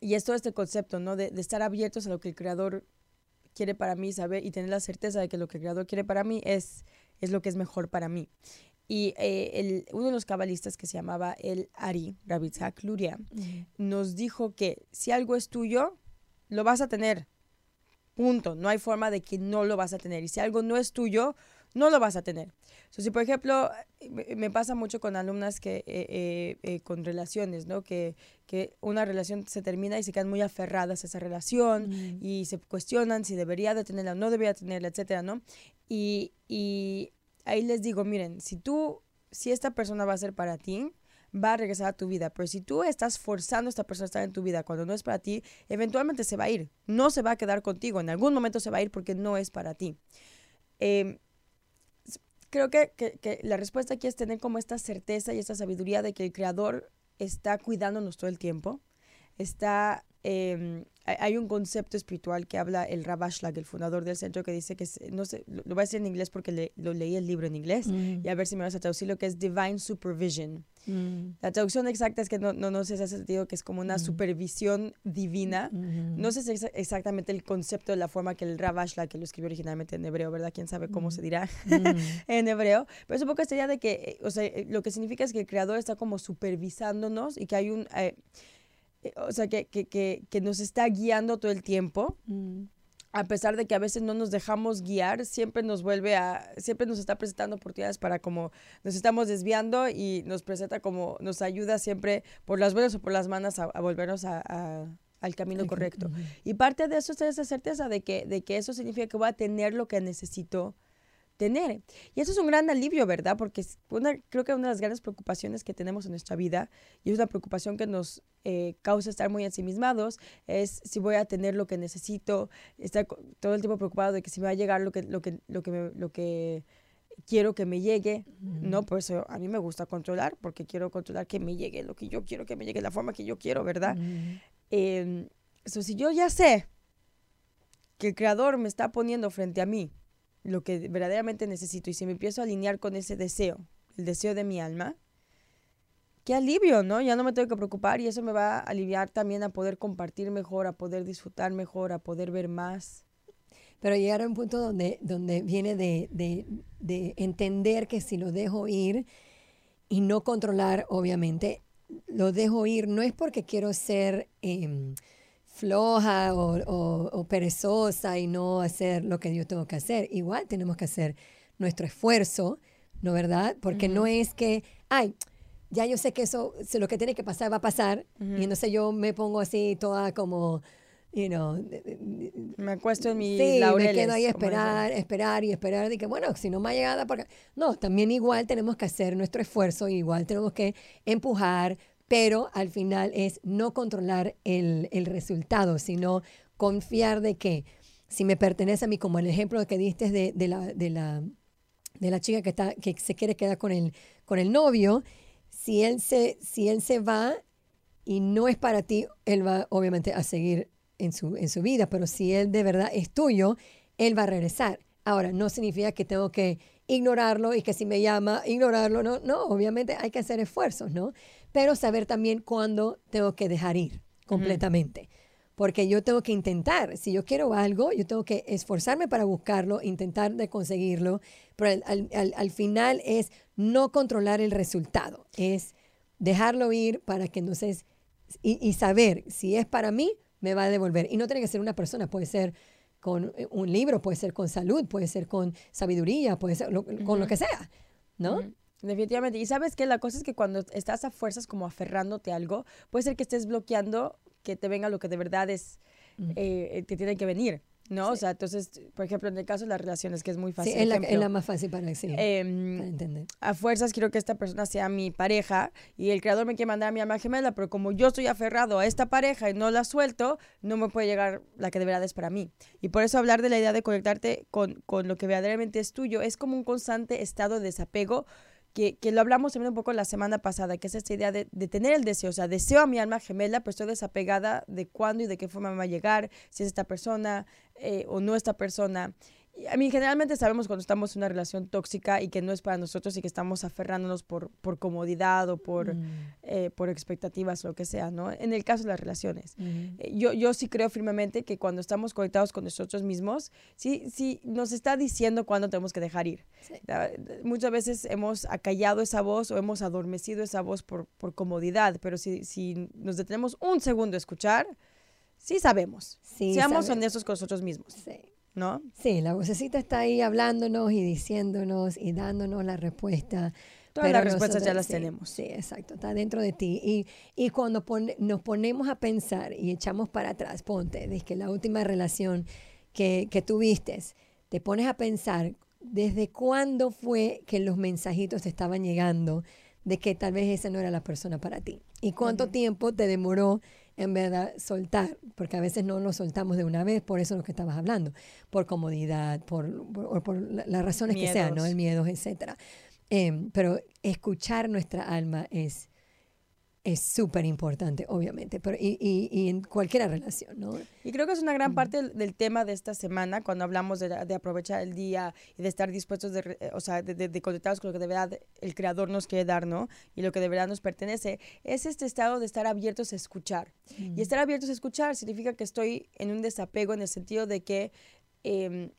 [SPEAKER 2] y es todo este concepto, ¿no? De, estar abiertos a lo que el creador quiere para mí, saber y tener la certeza de que lo que el Creador quiere para mí es, es lo que es mejor para mí. Y eh, el, uno de los cabalistas que se llamaba el Ari, Rabitzak Luria, uh -huh. nos dijo que si algo es tuyo, lo vas a tener. Punto. No hay forma de que no lo vas a tener. Y si algo no es tuyo, no lo vas a tener. So, si, por ejemplo, me pasa mucho con alumnas que, eh, eh, eh, con relaciones, ¿no? Que, que una relación se termina y se quedan muy aferradas a esa relación mm. y se cuestionan si debería de tenerla o no debería tenerla, etcétera, ¿no? Y, y ahí les digo, miren, si tú, si esta persona va a ser para ti, va a regresar a tu vida. Pero si tú estás forzando a esta persona a estar en tu vida cuando no es para ti, eventualmente se va a ir. No se va a quedar contigo. En algún momento se va a ir porque no es para ti. Em, creo que, que, la respuesta aquí es tener como esta certeza y esta sabiduría de que el Creador está cuidándonos todo el tiempo, está eh, hay un concepto espiritual que habla el Rabashlag, el fundador del centro, que dice que, no sé, lo, voy a decir en inglés porque lo leí el libro en inglés, mm. y a ver si me vas a traducir lo que es Divine Supervision. Mm. La traducción exacta es que no, no, no sé si hace sentido que es como una mm. supervisión divina. No sé si es exactamente el concepto de la forma que el Rabashlag, que lo escribió originalmente en hebreo, ¿verdad? Quién sabe cómo se dirá <laughs> en hebreo. Pero es un poco esta idea de que, eh, o sea, eh, lo que significa es que el creador está como supervisándonos y que hay un... Eh, o sea, que, que, que, que, nos está guiando todo el tiempo. Mm. A pesar de que a veces no nos dejamos guiar, siempre nos vuelve a, siempre nos está presentando oportunidades para como nos estamos desviando y nos presenta como, nos ayuda siempre por las buenas o por las malas a, volvernos a, al camino correcto. Y parte de eso es esa certeza de que, de que eso significa que voy a tener lo que necesito tener. Y eso es un gran alivio, ¿verdad? Porque una, creo que una de las grandes preocupaciones que tenemos en nuestra vida, y es una preocupación que nos eh, causa estar muy ensimismados, es si voy a tener lo que necesito, estar todo el tiempo preocupado de que si me va a llegar lo que, lo que, lo que, lo que quiero que me llegue, ¿no? Por eso a mí me gusta controlar, porque quiero controlar que me llegue lo que yo quiero que me llegue, la forma que yo quiero, ¿verdad? Eh, si yo ya sé que el creador me está poniendo frente a mí, lo que verdaderamente necesito y si me empiezo a alinear con ese deseo, el deseo de mi alma, qué alivio, ¿no? Ya no me tengo que preocupar y eso me va a aliviar también a poder compartir mejor, a poder disfrutar mejor, a poder ver más.
[SPEAKER 1] Pero llegar a un punto donde, donde viene de, de, de entender que si lo dejo ir y no controlar, obviamente, lo dejo ir, no es porque quiero ser... Em, floja o, perezosa y no hacer lo que yo tengo que hacer. Igual tenemos que hacer nuestro esfuerzo, ¿no verdad? Porque no es que, ay, ya yo sé que eso, lo que tiene que pasar va a pasar, y entonces yo me pongo así toda como, you know,
[SPEAKER 2] me acuesto en mi
[SPEAKER 1] sí, me quedo ahí a esperar, esperar y esperar de que bueno, si no me ha llegado porque no, también igual tenemos que hacer nuestro esfuerzo, igual tenemos que empujar, pero al final es no controlar el, resultado, sino confiar de que si me pertenece a mí, como el ejemplo que diste de, de, la, de, la, de la chica que, está, que se quiere quedar con el, con el novio, si él, se, si él se va y no es para ti, él va obviamente a seguir en su, en su vida, pero si él de verdad es tuyo, él va a regresar. Ahora, no significa que tengo que ignorarlo y que si me llama, ignorarlo, no, no, obviamente hay que hacer esfuerzos, ¿no? Pero saber también cuándo tengo que dejar ir completamente. Porque yo tengo que intentar, si yo quiero algo, yo tengo que esforzarme para buscarlo, intentar de conseguirlo, pero al, final es no controlar el resultado, es dejarlo ir para que entonces, y, y, saber si es para mí, me va a devolver. Y no tiene que ser una persona, puede ser con eh, un libro, puede ser con salud, puede ser con sabiduría, puede ser con lo que sea, ¿no?
[SPEAKER 2] Definitivamente. Y sabes que la cosa es que cuando estás a fuerzas como aferrándote a algo, puede ser que estés bloqueando que te venga lo que de verdad es, eh, te tiene que venir. ¿no? O sea, entonces, por ejemplo, en el caso de las relaciones, que es muy fácil.
[SPEAKER 1] Sí, es la, más fácil para, sí, em, entender.
[SPEAKER 2] A fuerzas quiero que esta persona sea mi pareja y el creador me quiere mandar a mi alma gemela, pero como yo estoy aferrado a esta pareja y no la suelto, no me puede llegar la que de verdad es para mí. Y por eso hablar de la idea de conectarte con, con lo que verdaderamente es tuyo es como un constante estado de desapego que, lo hablamos también un poco la semana pasada, que es esta idea de, de, tener el deseo, o sea, deseo a mi alma gemela, pero estoy desapegada de cuándo y de qué forma me va a llegar, si es esta persona eh, o no esta persona a mí generalmente sabemos cuando estamos en una relación tóxica y que no es para nosotros y que estamos aferrándonos por, por comodidad o por, mm. eh, por expectativas o lo que sea, ¿no? En el caso de las relaciones. Eh, yo, yo sí creo firmemente que cuando estamos conectados con nosotros mismos, sí, sí nos está diciendo cuándo tenemos que dejar ir. Muchas veces hemos acallado esa voz o hemos adormecido esa voz por, por comodidad, pero si, si nos detenemos un segundo a escuchar, sí sabemos. Seamos honestos con nosotros mismos. Sí. ¿No?
[SPEAKER 1] Sí, la vocecita está ahí hablándonos y diciéndonos y dándonos la respuesta.
[SPEAKER 2] Todas las respuestas ya las tenemos.
[SPEAKER 1] Sí, exacto, está dentro de ti. Y, y cuando nos ponemos a pensar y echamos para atrás, ponte, desde que la última relación que, que tuviste, te pones a pensar desde cuándo fue que los mensajitos te estaban llegando de que tal vez esa no era la persona para ti. ¿Y cuánto tiempo te demoró en verdad soltar? Porque a veces no lo soltamos de una vez, por eso es lo que estabas hablando, por comodidad, por, por, por las razones que sean, ¿no? El miedo, etcétera. Em, pero escuchar nuestra alma es es súper importante, obviamente, pero y, y, y, en cualquier relación, ¿no?
[SPEAKER 2] Y creo que es una gran parte del, del tema de esta semana, cuando hablamos de, de, aprovechar el día y de estar dispuestos, de, o sea, de, de, conectarnos con lo que de verdad el Creador nos quiere dar, ¿no? Y lo que de verdad nos pertenece, es este estado de estar abiertos a escuchar. Mm. Y estar abiertos a escuchar significa que estoy en un desapego en el sentido de que... Eh,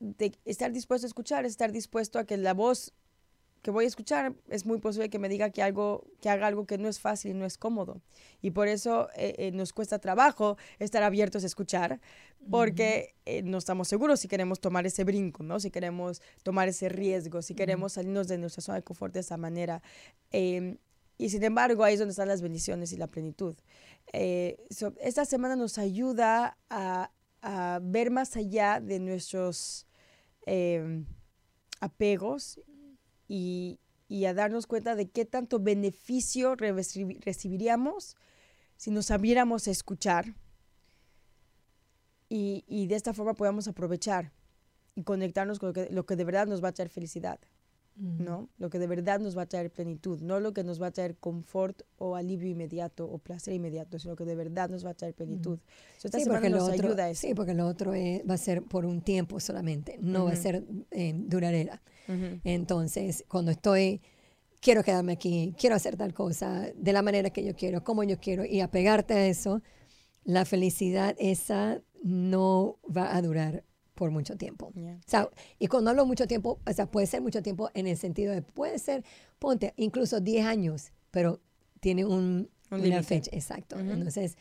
[SPEAKER 2] de estar dispuesto a escuchar, estar dispuesto a que la voz que voy a escuchar, es muy posible que me diga que, algo, que haga algo que no es fácil y no es cómodo. Y por eso eh, eh, nos cuesta trabajo estar abiertos a escuchar, porque eh, no estamos seguros si queremos tomar ese brinco, ¿no? si queremos tomar ese riesgo, si queremos salirnos de nuestra zona de confort de esa manera. Em, y sin embargo, ahí es donde están las bendiciones y la plenitud. esta semana nos ayuda a, a, ver más allá de nuestros em, apegos y, y a darnos cuenta de qué tanto beneficio recibiríamos si nos abriéramos a escuchar y, y, de esta forma podamos aprovechar y conectarnos con lo que, lo que de verdad nos va a traer felicidad, ¿no? Lo que de verdad nos va a traer plenitud, no lo que nos va a traer confort o alivio inmediato o placer inmediato, sino lo que de verdad nos va a traer plenitud. esta
[SPEAKER 1] sí,
[SPEAKER 2] semana
[SPEAKER 1] nos
[SPEAKER 2] otro, ayuda a
[SPEAKER 1] eso. Sí, porque lo otro va a ser por un tiempo solamente, no va a ser eh, duradera. Entonces, cuando estoy, quiero quedarme aquí, quiero hacer tal cosa, de la manera que yo quiero, como yo quiero, y apegarte a eso, la felicidad esa no va a durar por mucho tiempo. O sea, y cuando hablo mucho tiempo, o sea, puede ser mucho tiempo en el sentido de, puede ser, ponte, incluso 10 años, pero tiene un,
[SPEAKER 2] un
[SPEAKER 1] una fecha, exacto. Entonces,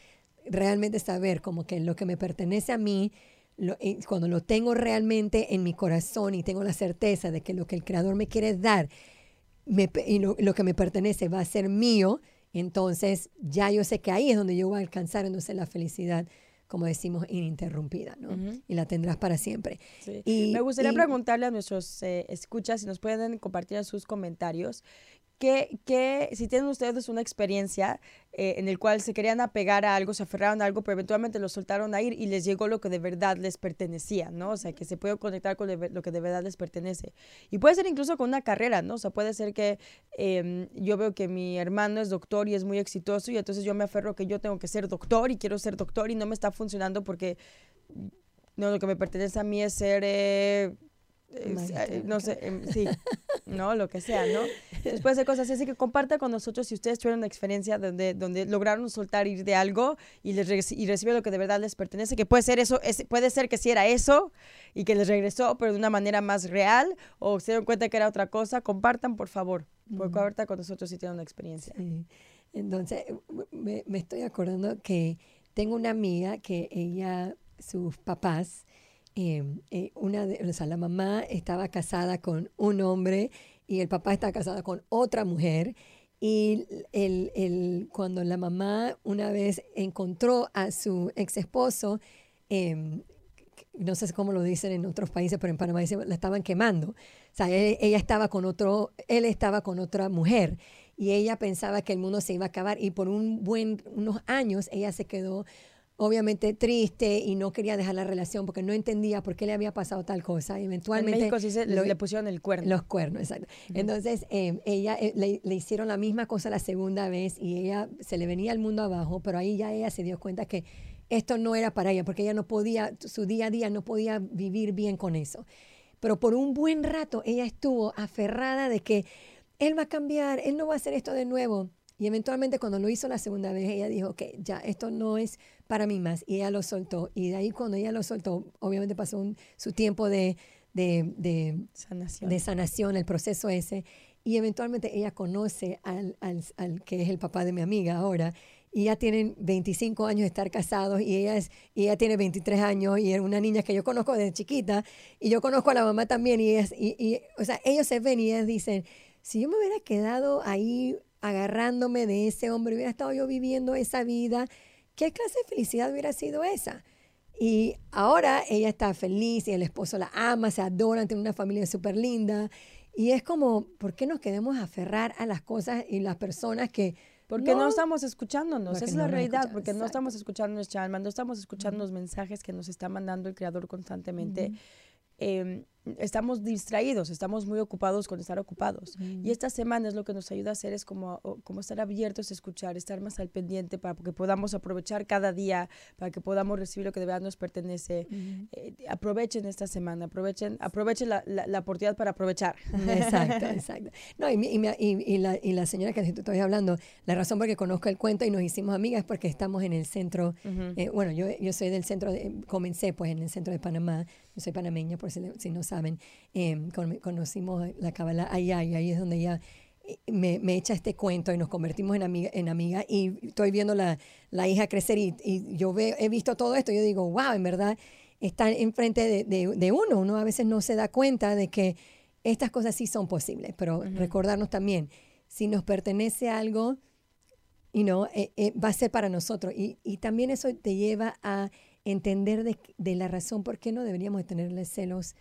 [SPEAKER 1] realmente saber como que lo que me pertenece a mí, lo, cuando lo tengo realmente en mi corazón y tengo la certeza de que lo que el Creador me quiere dar me, y lo, lo, que me pertenece va a ser mío, entonces ya yo sé que ahí es donde yo voy a alcanzar entonces la felicidad, como decimos, ininterrumpida, ¿no? Uh -huh. Y la tendrás para siempre.
[SPEAKER 2] Sí.
[SPEAKER 1] Y,
[SPEAKER 2] me gustaría
[SPEAKER 1] y,
[SPEAKER 2] preguntarle a nuestros eh, escuchas si nos pueden compartir sus comentarios que, si tienen ustedes una experiencia eh, en el cual se querían apegar a algo, se aferraron a algo, pero eventualmente lo soltaron a ir y les llegó lo que de verdad les pertenecía, ¿no? O sea, que se puede conectar con lo que de verdad les pertenece. Y puede ser incluso con una carrera, ¿no? O sea, puede ser que eh, yo veo que mi hermano es doctor y es muy exitoso y entonces yo me aferro que yo tengo que ser doctor y quiero ser doctor y no me está funcionando porque no, lo que me pertenece a mí es ser... Eh, eh, no sé, eh, sí, no, lo que sea, ¿no? <laughs> Entonces puede ser cosas así, que comparta con nosotros si ustedes tuvieron una experiencia donde, donde lograron soltar ir de algo y, les y lo que de verdad les pertenece, que puede ser eso, es, puede ser que sí era eso y que les regresó, pero de una manera más real, o se dieron cuenta que era otra cosa, compartan, por favor, porque ahorita con nosotros si tienen una experiencia.
[SPEAKER 1] Sí. Entonces, me, me estoy acordando que tengo una amiga que ella, sus papás, eh, eh, una de, o sea, la mamá estaba casada con un hombre y el papá estaba casado con otra mujer. Y el, el, cuando la mamá una vez encontró a su ex esposo, eh, no sé cómo lo dicen en otros países, pero en Panamá dicen, la estaban quemando. O sea, él, ella estaba con otro, él estaba con otra mujer y ella pensaba que el mundo se iba a acabar y por un buen, unos años ella se quedó obviamente triste y no quería dejar la relación porque no entendía por qué le había pasado tal cosa. Y eventualmente
[SPEAKER 2] en México sí se, lo, le pusieron el cuerno.
[SPEAKER 1] Los cuernos, exacto. Uh -huh. Entonces, eh, ella eh, le, le, hicieron la misma cosa la segunda vez y ella se le venía el mundo abajo, pero ahí ya ella se dio cuenta que esto no era para ella porque ella no podía, su día a día no podía vivir bien con eso. Pero por un buen rato ella estuvo aferrada de que él va a cambiar, él no va a hacer esto de nuevo. Y eventualmente cuando lo hizo la segunda vez, ella dijo, que ya, esto no es para mí más. Y ella lo soltó. Y de ahí cuando ella lo soltó, obviamente pasó un, su tiempo de, de, de,
[SPEAKER 2] sanación.
[SPEAKER 1] de sanación, el proceso ese. Y eventualmente ella conoce al, al, al, que es el papá de mi amiga ahora. Y ya tienen 25 años de estar casados y ella, es, y ella tiene 23 años y es una niña que yo conozco desde chiquita. Y yo conozco a la mamá también. Y, es, y, y o sea, ellos se ven y ellas dicen, si yo me hubiera quedado ahí agarrándome de ese hombre, hubiera estado yo viviendo esa vida, ¿qué clase de felicidad hubiera sido esa? Y ahora ella está feliz y el esposo la ama, se adoran, tiene una familia súper linda Y es como, ¿por qué nos queremos aferrar a las cosas y las personas que...
[SPEAKER 2] Porque no, estamos escuchándonos, esa es
[SPEAKER 1] no
[SPEAKER 2] la realidad, porque no estamos escuchando nuestra alma, no estamos escuchando los mensajes que nos está mandando el Creador constantemente. Eh, estamos distraídos, estamos muy ocupados con estar ocupados. Y esta semana es lo que nos ayuda a hacer es como, como estar abiertos a escuchar, estar más al pendiente para que podamos aprovechar cada día, para que podamos recibir lo que de verdad nos pertenece. Eh, aprovechen esta semana, aprovechen, aprovechen la, la- la oportunidad para aprovechar. <laughs>
[SPEAKER 1] Exacto, exacto. No, y, y, y- y la, y la señora que te estoy hablando, la razón por que conozco el cuento y nos hicimos amigas es porque estamos en el centro, eh, bueno, yo, yo soy del centro, de, comencé pues en el centro de Panamá, yo soy panameña por si, le- si no saben, eh, con- conocimos la Kabbalah allá y ahí es donde ella eh, me, me echa este cuento y nos convertimos en amiga, en amiga y estoy viendo la, la hija crecer y, y yo veo, he visto todo esto y yo digo, wow, en verdad está enfrente de, de, de uno, uno a veces no se da cuenta de que estas cosas sí son posibles, pero recordarnos también, si nos pertenece algo, y no va a ser para nosotros. Y, y también eso te lleva a entender de, de la razón por qué no deberíamos de tenerle celos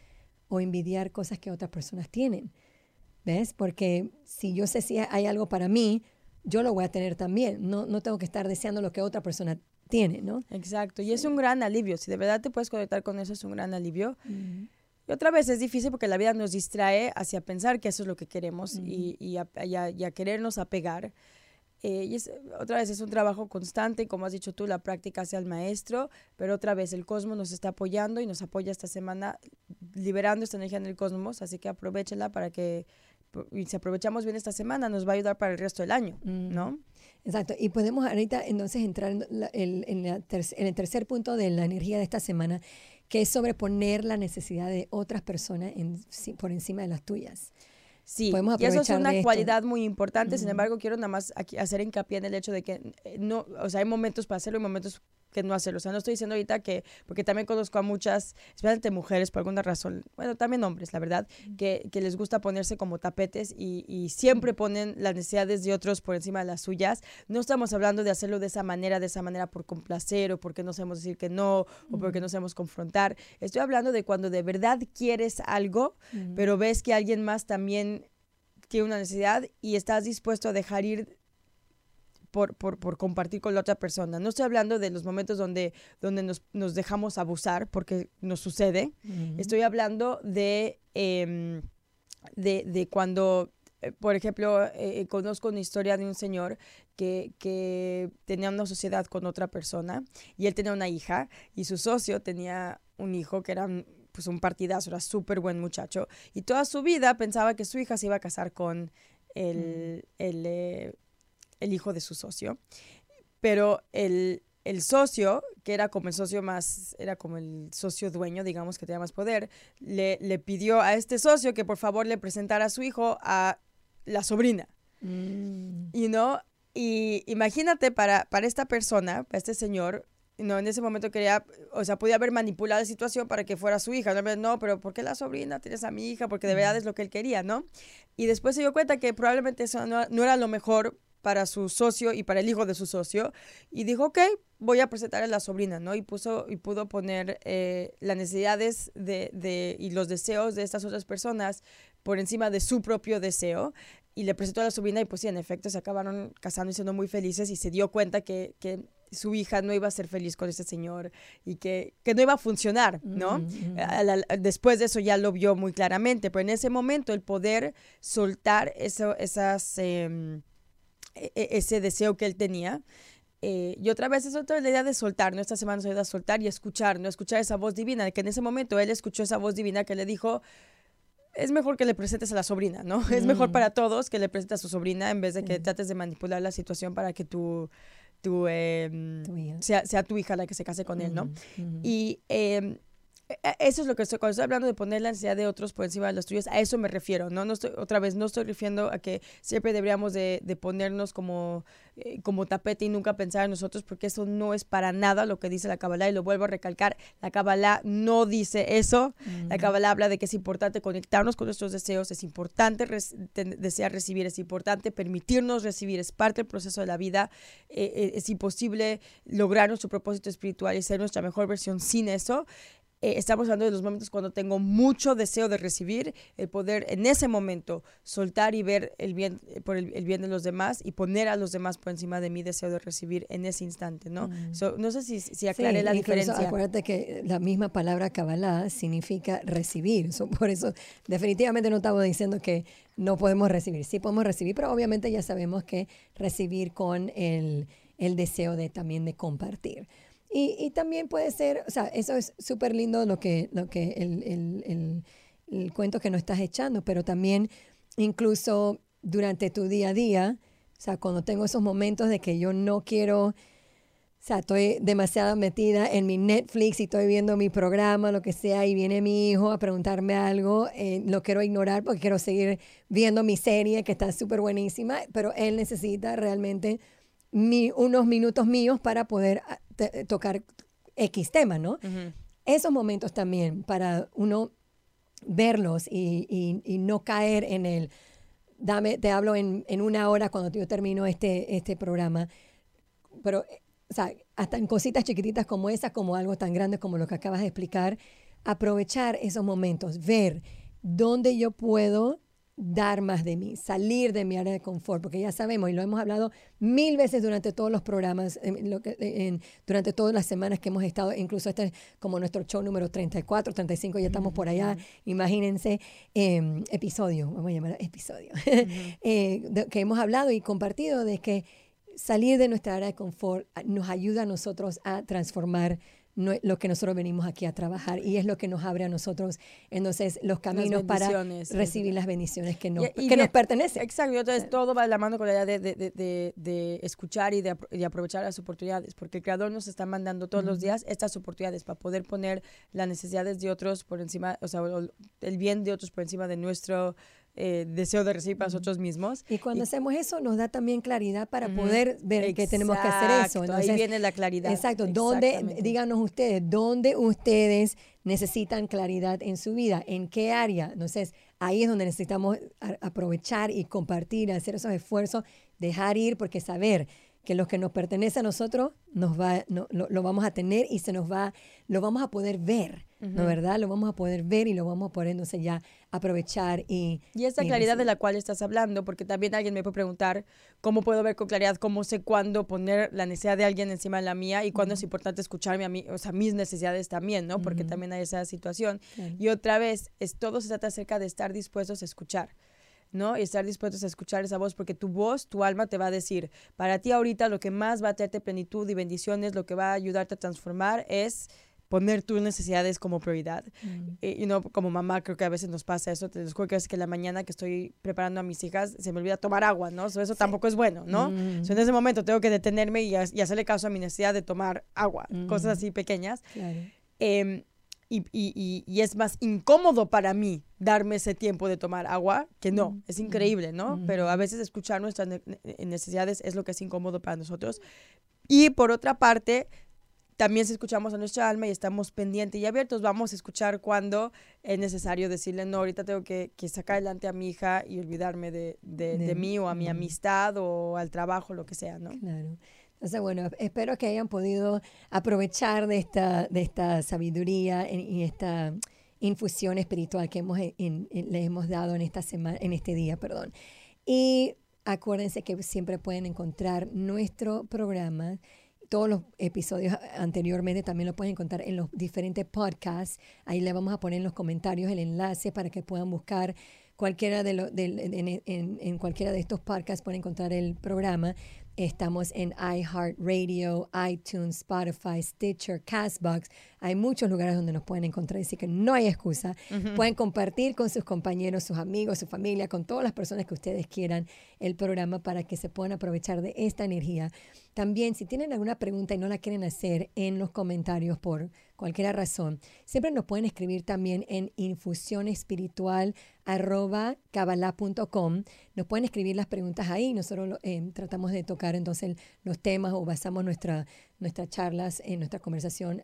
[SPEAKER 1] o envidiar cosas que otras personas tienen. ¿Ves? Porque si yo sé si hay algo para mí, yo lo voy a tener también. No, no tengo que estar deseando lo que otra persona tiene, ¿no?
[SPEAKER 2] Exacto, y es un gran alivio. Si de verdad te puedes conectar con eso, es un gran alivio. Y otra vez es difícil porque la vida nos distrae hacia pensar que eso es lo que queremos y, y a, y a- y a querernos apegar. Eh, y es, otra vez es un trabajo constante, como has dicho tú, la práctica hacia el maestro, pero otra vez el cosmos nos está apoyando y nos apoya esta semana liberando esta energía en el cosmos, así que aprovechenla para que, y si aprovechamos bien esta semana, nos va a ayudar para el resto del año, ¿no?
[SPEAKER 1] Exacto. Y podemos ahorita entonces entrar en, la- el, en la ter- en el tercer punto de la energía de esta semana, que es sobreponer la necesidad de otras personas en- por encima de las tuyas.
[SPEAKER 2] Sí, y eso es una
[SPEAKER 1] esto.
[SPEAKER 2] cualidad muy importante. Sin embargo, quiero nada más aquí hacer hincapié en el hecho de que eh, no, o sea, hay momentos para hacerlo y momentos que no hacerlo. O sea, no estoy diciendo ahorita que, porque también conozco a muchas, especialmente mujeres por alguna razón, bueno, también hombres, la verdad, que, que les gusta ponerse como tapetes y, y siempre ponen las necesidades de otros por encima de las suyas. No estamos hablando de hacerlo de esa manera, de esa manera por complacer o porque no sabemos decir que no o porque no sabemos confrontar. Estoy hablando de cuando de verdad quieres algo, pero ves que alguien más también tiene una necesidad y estás dispuesto a dejar ir por, por, por compartir con la otra persona. No estoy hablando de los momentos donde, donde nos, nos dejamos abusar, porque nos sucede. Estoy hablando de, em, de, de cuando, eh, por ejemplo, eh, conozco una historia de un señor que, que tenía una sociedad con otra persona y él tenía una hija y su socio tenía un hijo que era un- pues un partidazo, era súper buen muchacho y toda su vida pensaba que su hija se iba a casar con el, el, eh, el hijo de su socio. Pero el, el socio, que era como el socio más, era como el socio dueño, digamos, que tenía más poder, le, le pidió a este socio que por favor le presentara a su hijo a la sobrina. Y no, y imagínate para, para esta persona, para este señor, no, en ese momento quería, o sea, podía haber manipulado la situación para que fuera su hija. No, no pero ¿por qué la sobrina? Tienes a mi hija, porque de verdad es lo que él quería, ¿no? Y después se dio cuenta que probablemente eso no, no era lo mejor para su socio y para el hijo de su socio. Y dijo, ok, voy a presentar a la sobrina, ¿no? Y, puso, y pudo poner eh, las necesidades de, de, y los deseos de estas otras personas por encima de su propio deseo. Y le presentó a la sobrina y pues sí, en efecto, se acabaron casando y siendo muy felices y se dio cuenta que, que su hija no iba a ser feliz con ese señor y que, que no iba a funcionar, ¿no?
[SPEAKER 1] Mm, mm.
[SPEAKER 2] La- después de eso ya lo vio muy claramente, pero en ese momento el poder soltar eso, esas, em, e- e- ese deseo que él tenía. eh, y otra vez es otra la idea de soltar, ¿no? Esta semana nos ayuda a soltar y escuchar, ¿no? Escuchar esa voz divina, que en ese momento él escuchó esa voz divina que le dijo, es mejor que le presentes a la sobrina, ¿no? <laughs> Es mejor
[SPEAKER 1] Mm.
[SPEAKER 2] para todos que le presentes a su sobrina en vez de que trates de manipular la situación para que tu, tu, em,
[SPEAKER 1] Tu
[SPEAKER 2] sea, sea tu hija la que se case con él, ¿no?
[SPEAKER 1] Ujú.
[SPEAKER 2] Y eh, e- eso es lo que estoy, cuando estoy hablando de poner la necesidad de otros por encima de los tuyos, a eso me refiero, ¿no? no estoy, otra vez, no estoy refiriendo a que siempre deberíamos de, de ponernos como, eh, como tapete y nunca pensar en nosotros, porque eso no es para nada lo que dice la Kabbalah, y lo vuelvo a recalcar, la Kabbalah no dice eso, la Kabbalah habla de que es importante conectarnos con nuestros deseos, es importante res- desear recibir, es importante permitirnos recibir, es parte del proceso de la vida, eh, eh, es imposible lograr nuestro propósito espiritual y ser nuestra mejor versión sin eso, eh, estamos hablando de los momentos cuando tengo mucho deseo de recibir, el poder en ese momento soltar y ver el bien eh, por el, bien de los demás y poner a los demás por encima de mi deseo de recibir en ese instante, ¿no? Mm. no sé si, si aclaré la diferencia.
[SPEAKER 1] Acuérdate que la misma palabra Kabbalah significa recibir, por eso definitivamente no estamos diciendo que no podemos recibir, sí podemos recibir, pero obviamente ya sabemos que recibir con el, el deseo de también de compartir. Y, y también puede ser, o sea, eso es súper lindo lo que, lo que el, el, el, cuento que nos estás echando, pero también incluso durante tu día a día, o sea, cuando tengo esos momentos de que yo no quiero, o sea, estoy demasiado metida en mi Netflix y estoy viendo mi programa, lo que sea, y viene mi hijo a preguntarme algo, eh, lo quiero ignorar porque quiero seguir viendo mi serie que está súper buenísima, pero él necesita realmente unos minutos míos para poder ah, tocar X tema, ¿no? Esos momentos también para uno verlos y, no caer en el, dame, te hablo en, una hora cuando yo termino este, este programa, pero, o sea, hasta en cositas chiquititas como esas, como algo tan grande como lo que acabas de explicar, aprovechar esos momentos, ver dónde yo puedo dar más de mí, salir de mi área de confort, porque ya sabemos y lo hemos hablado mil veces durante todos los programas, durante todas las semanas que hemos estado, incluso este como nuestro show número 34, 35, ya estamos por allá, imagínense, em, episodio, vamos a llamar episodio, <laughs> eh, que hemos hablado y compartido de que salir de nuestra área de confort nos ayuda a nosotros a transformar lo que nosotros venimos aquí a trabajar y es lo que nos abre a nosotros entonces los caminos para recibir las bendiciones que, nos, que nos pertenecen.
[SPEAKER 2] Exacto, entonces todo va de la mano con la idea de, de, de, escuchar y de, aprovechar las oportunidades, porque el Creador nos está mandando todos los días estas oportunidades para poder poner las necesidades de otros por encima, o sea, el bien de otros por encima de nuestro eh, deseo de recibir para nosotros mismos.
[SPEAKER 1] Y cuando hacemos eso nos da también claridad para poder ver que tenemos que hacer eso.
[SPEAKER 2] Entonces, ahí viene la claridad.
[SPEAKER 1] Exacto. ¿Dónde, díganos ustedes, dónde ustedes necesitan claridad en su vida? ¿En qué área? Entonces, ahí es donde necesitamos aprovechar y compartir, hacer esos esfuerzos, dejar ir, porque saber que lo que nos pertenece a nosotros nos va, no, lo, vamos a tener y se nos va, lo vamos a poder ver, ¿no verdad? Lo vamos a poder ver y lo vamos a poder entonces ya aprovechar y...
[SPEAKER 2] Y esa claridad de la cual estás hablando, porque también alguien me puede preguntar cómo puedo ver con claridad, cómo sé cuándo poner la necesidad de alguien encima de la mía y cuándo es importante escucharme a mí, o sea, mis necesidades también, ¿no? Porque también hay esa situación. Y otra vez, es, todo se trata acerca de estar dispuestos a escuchar. ¿No? Y estar dispuestos a escuchar esa voz, porque tu voz, tu alma te va a decir, para ti ahorita lo que más va a traerte plenitud y bendiciones, lo que va a ayudarte a transformar es poner tus necesidades como prioridad. Mm. Y, no como mamá, creo que a veces nos pasa eso. Te descubro que es que la mañana que estoy preparando a mis hijas se me olvida tomar agua, ¿no? eso tampoco es bueno, ¿no? Mm. en ese momento tengo que detenerme y, hacerle caso a mi necesidad de tomar agua, cosas mm. así pequeñas. Em, y, y, es más incómodo para mí darme ese tiempo de tomar agua que no. Mm, es mm, increíble, ¿no? Mm. Pero a veces escuchar nuestras necesidades es lo que es incómodo para nosotros. Y por otra parte, también si escuchamos a nuestra alma y estamos pendientes y abiertos, vamos a escuchar cuando es necesario decirle, no, ahorita tengo que, que sacar adelante a mi hija y olvidarme de, de, de mí o a mi amistad o al trabajo, lo que sea, ¿no?
[SPEAKER 1] Claro. Entonces, bueno, espero que hayan podido aprovechar de esta, de esta sabiduría y esta infusión espiritual que hemos le hemos dado en esta semana, en este día, perdón. Y acuérdense que siempre pueden encontrar nuestro programa todos los episodios anteriormente también lo pueden encontrar en los diferentes podcasts. Ahí le vamos a poner en los comentarios el enlace para que puedan buscar cualquiera de, en, en, cualquiera de estos podcasts pueden encontrar el programa. Estamos en iHeartRadio, iTunes, Spotify, Stitcher, Castbox. Hay muchos lugares donde nos pueden encontrar, así que no hay excusa. Pueden compartir con sus compañeros, sus amigos, su familia, con todas las personas que ustedes quieran el programa para que se puedan aprovechar de esta energía. También, si tienen alguna pregunta y no la quieren hacer en los comentarios por cualquier razón, siempre nos pueden escribir también en infusionesespiritual.com. Nos pueden escribir las preguntas ahí. Nosotros eh, tratamos de tocar entonces los temas o basamos nuestra, nuestras charlas en nuestra conversación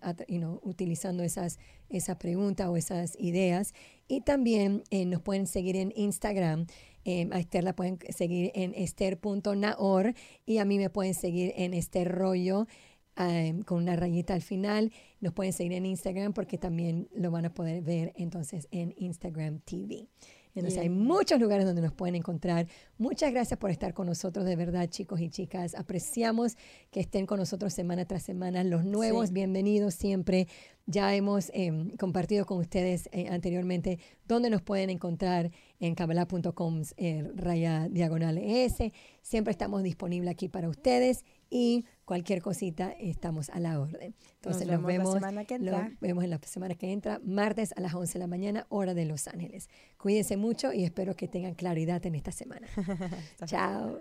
[SPEAKER 1] utilizando esas, esas preguntas o esas ideas. Y también eh, nos pueden seguir en Instagram Em, a Esther la pueden seguir en esther.naor y a mí me pueden seguir en Esther Rollo um, con una rayita al final. Nos pueden seguir en Instagram porque también lo van a poder ver entonces en Instagram TV. Entonces hay muchos lugares donde nos pueden encontrar. Muchas gracias por estar con nosotros, de verdad, chicos y chicas. Apreciamos que estén con nosotros semana tras semana. Los nuevos,
[SPEAKER 2] Sí.
[SPEAKER 1] bienvenidos siempre. Ya hemos em, compartido con ustedes eh, anteriormente dónde nos pueden encontrar en kabbalah.com eh, raya diagonal ES. Siempre estamos disponibles aquí para ustedes y cualquier cosita estamos a la orden. Entonces
[SPEAKER 2] Nos
[SPEAKER 1] nos,
[SPEAKER 2] vemos la semana que entra.
[SPEAKER 1] vemos en la semana que entra, martes a las 11 de la mañana, hora de Los Ángeles. Cuídense mucho y espero que tengan claridad en esta semana. <laughs> Chao.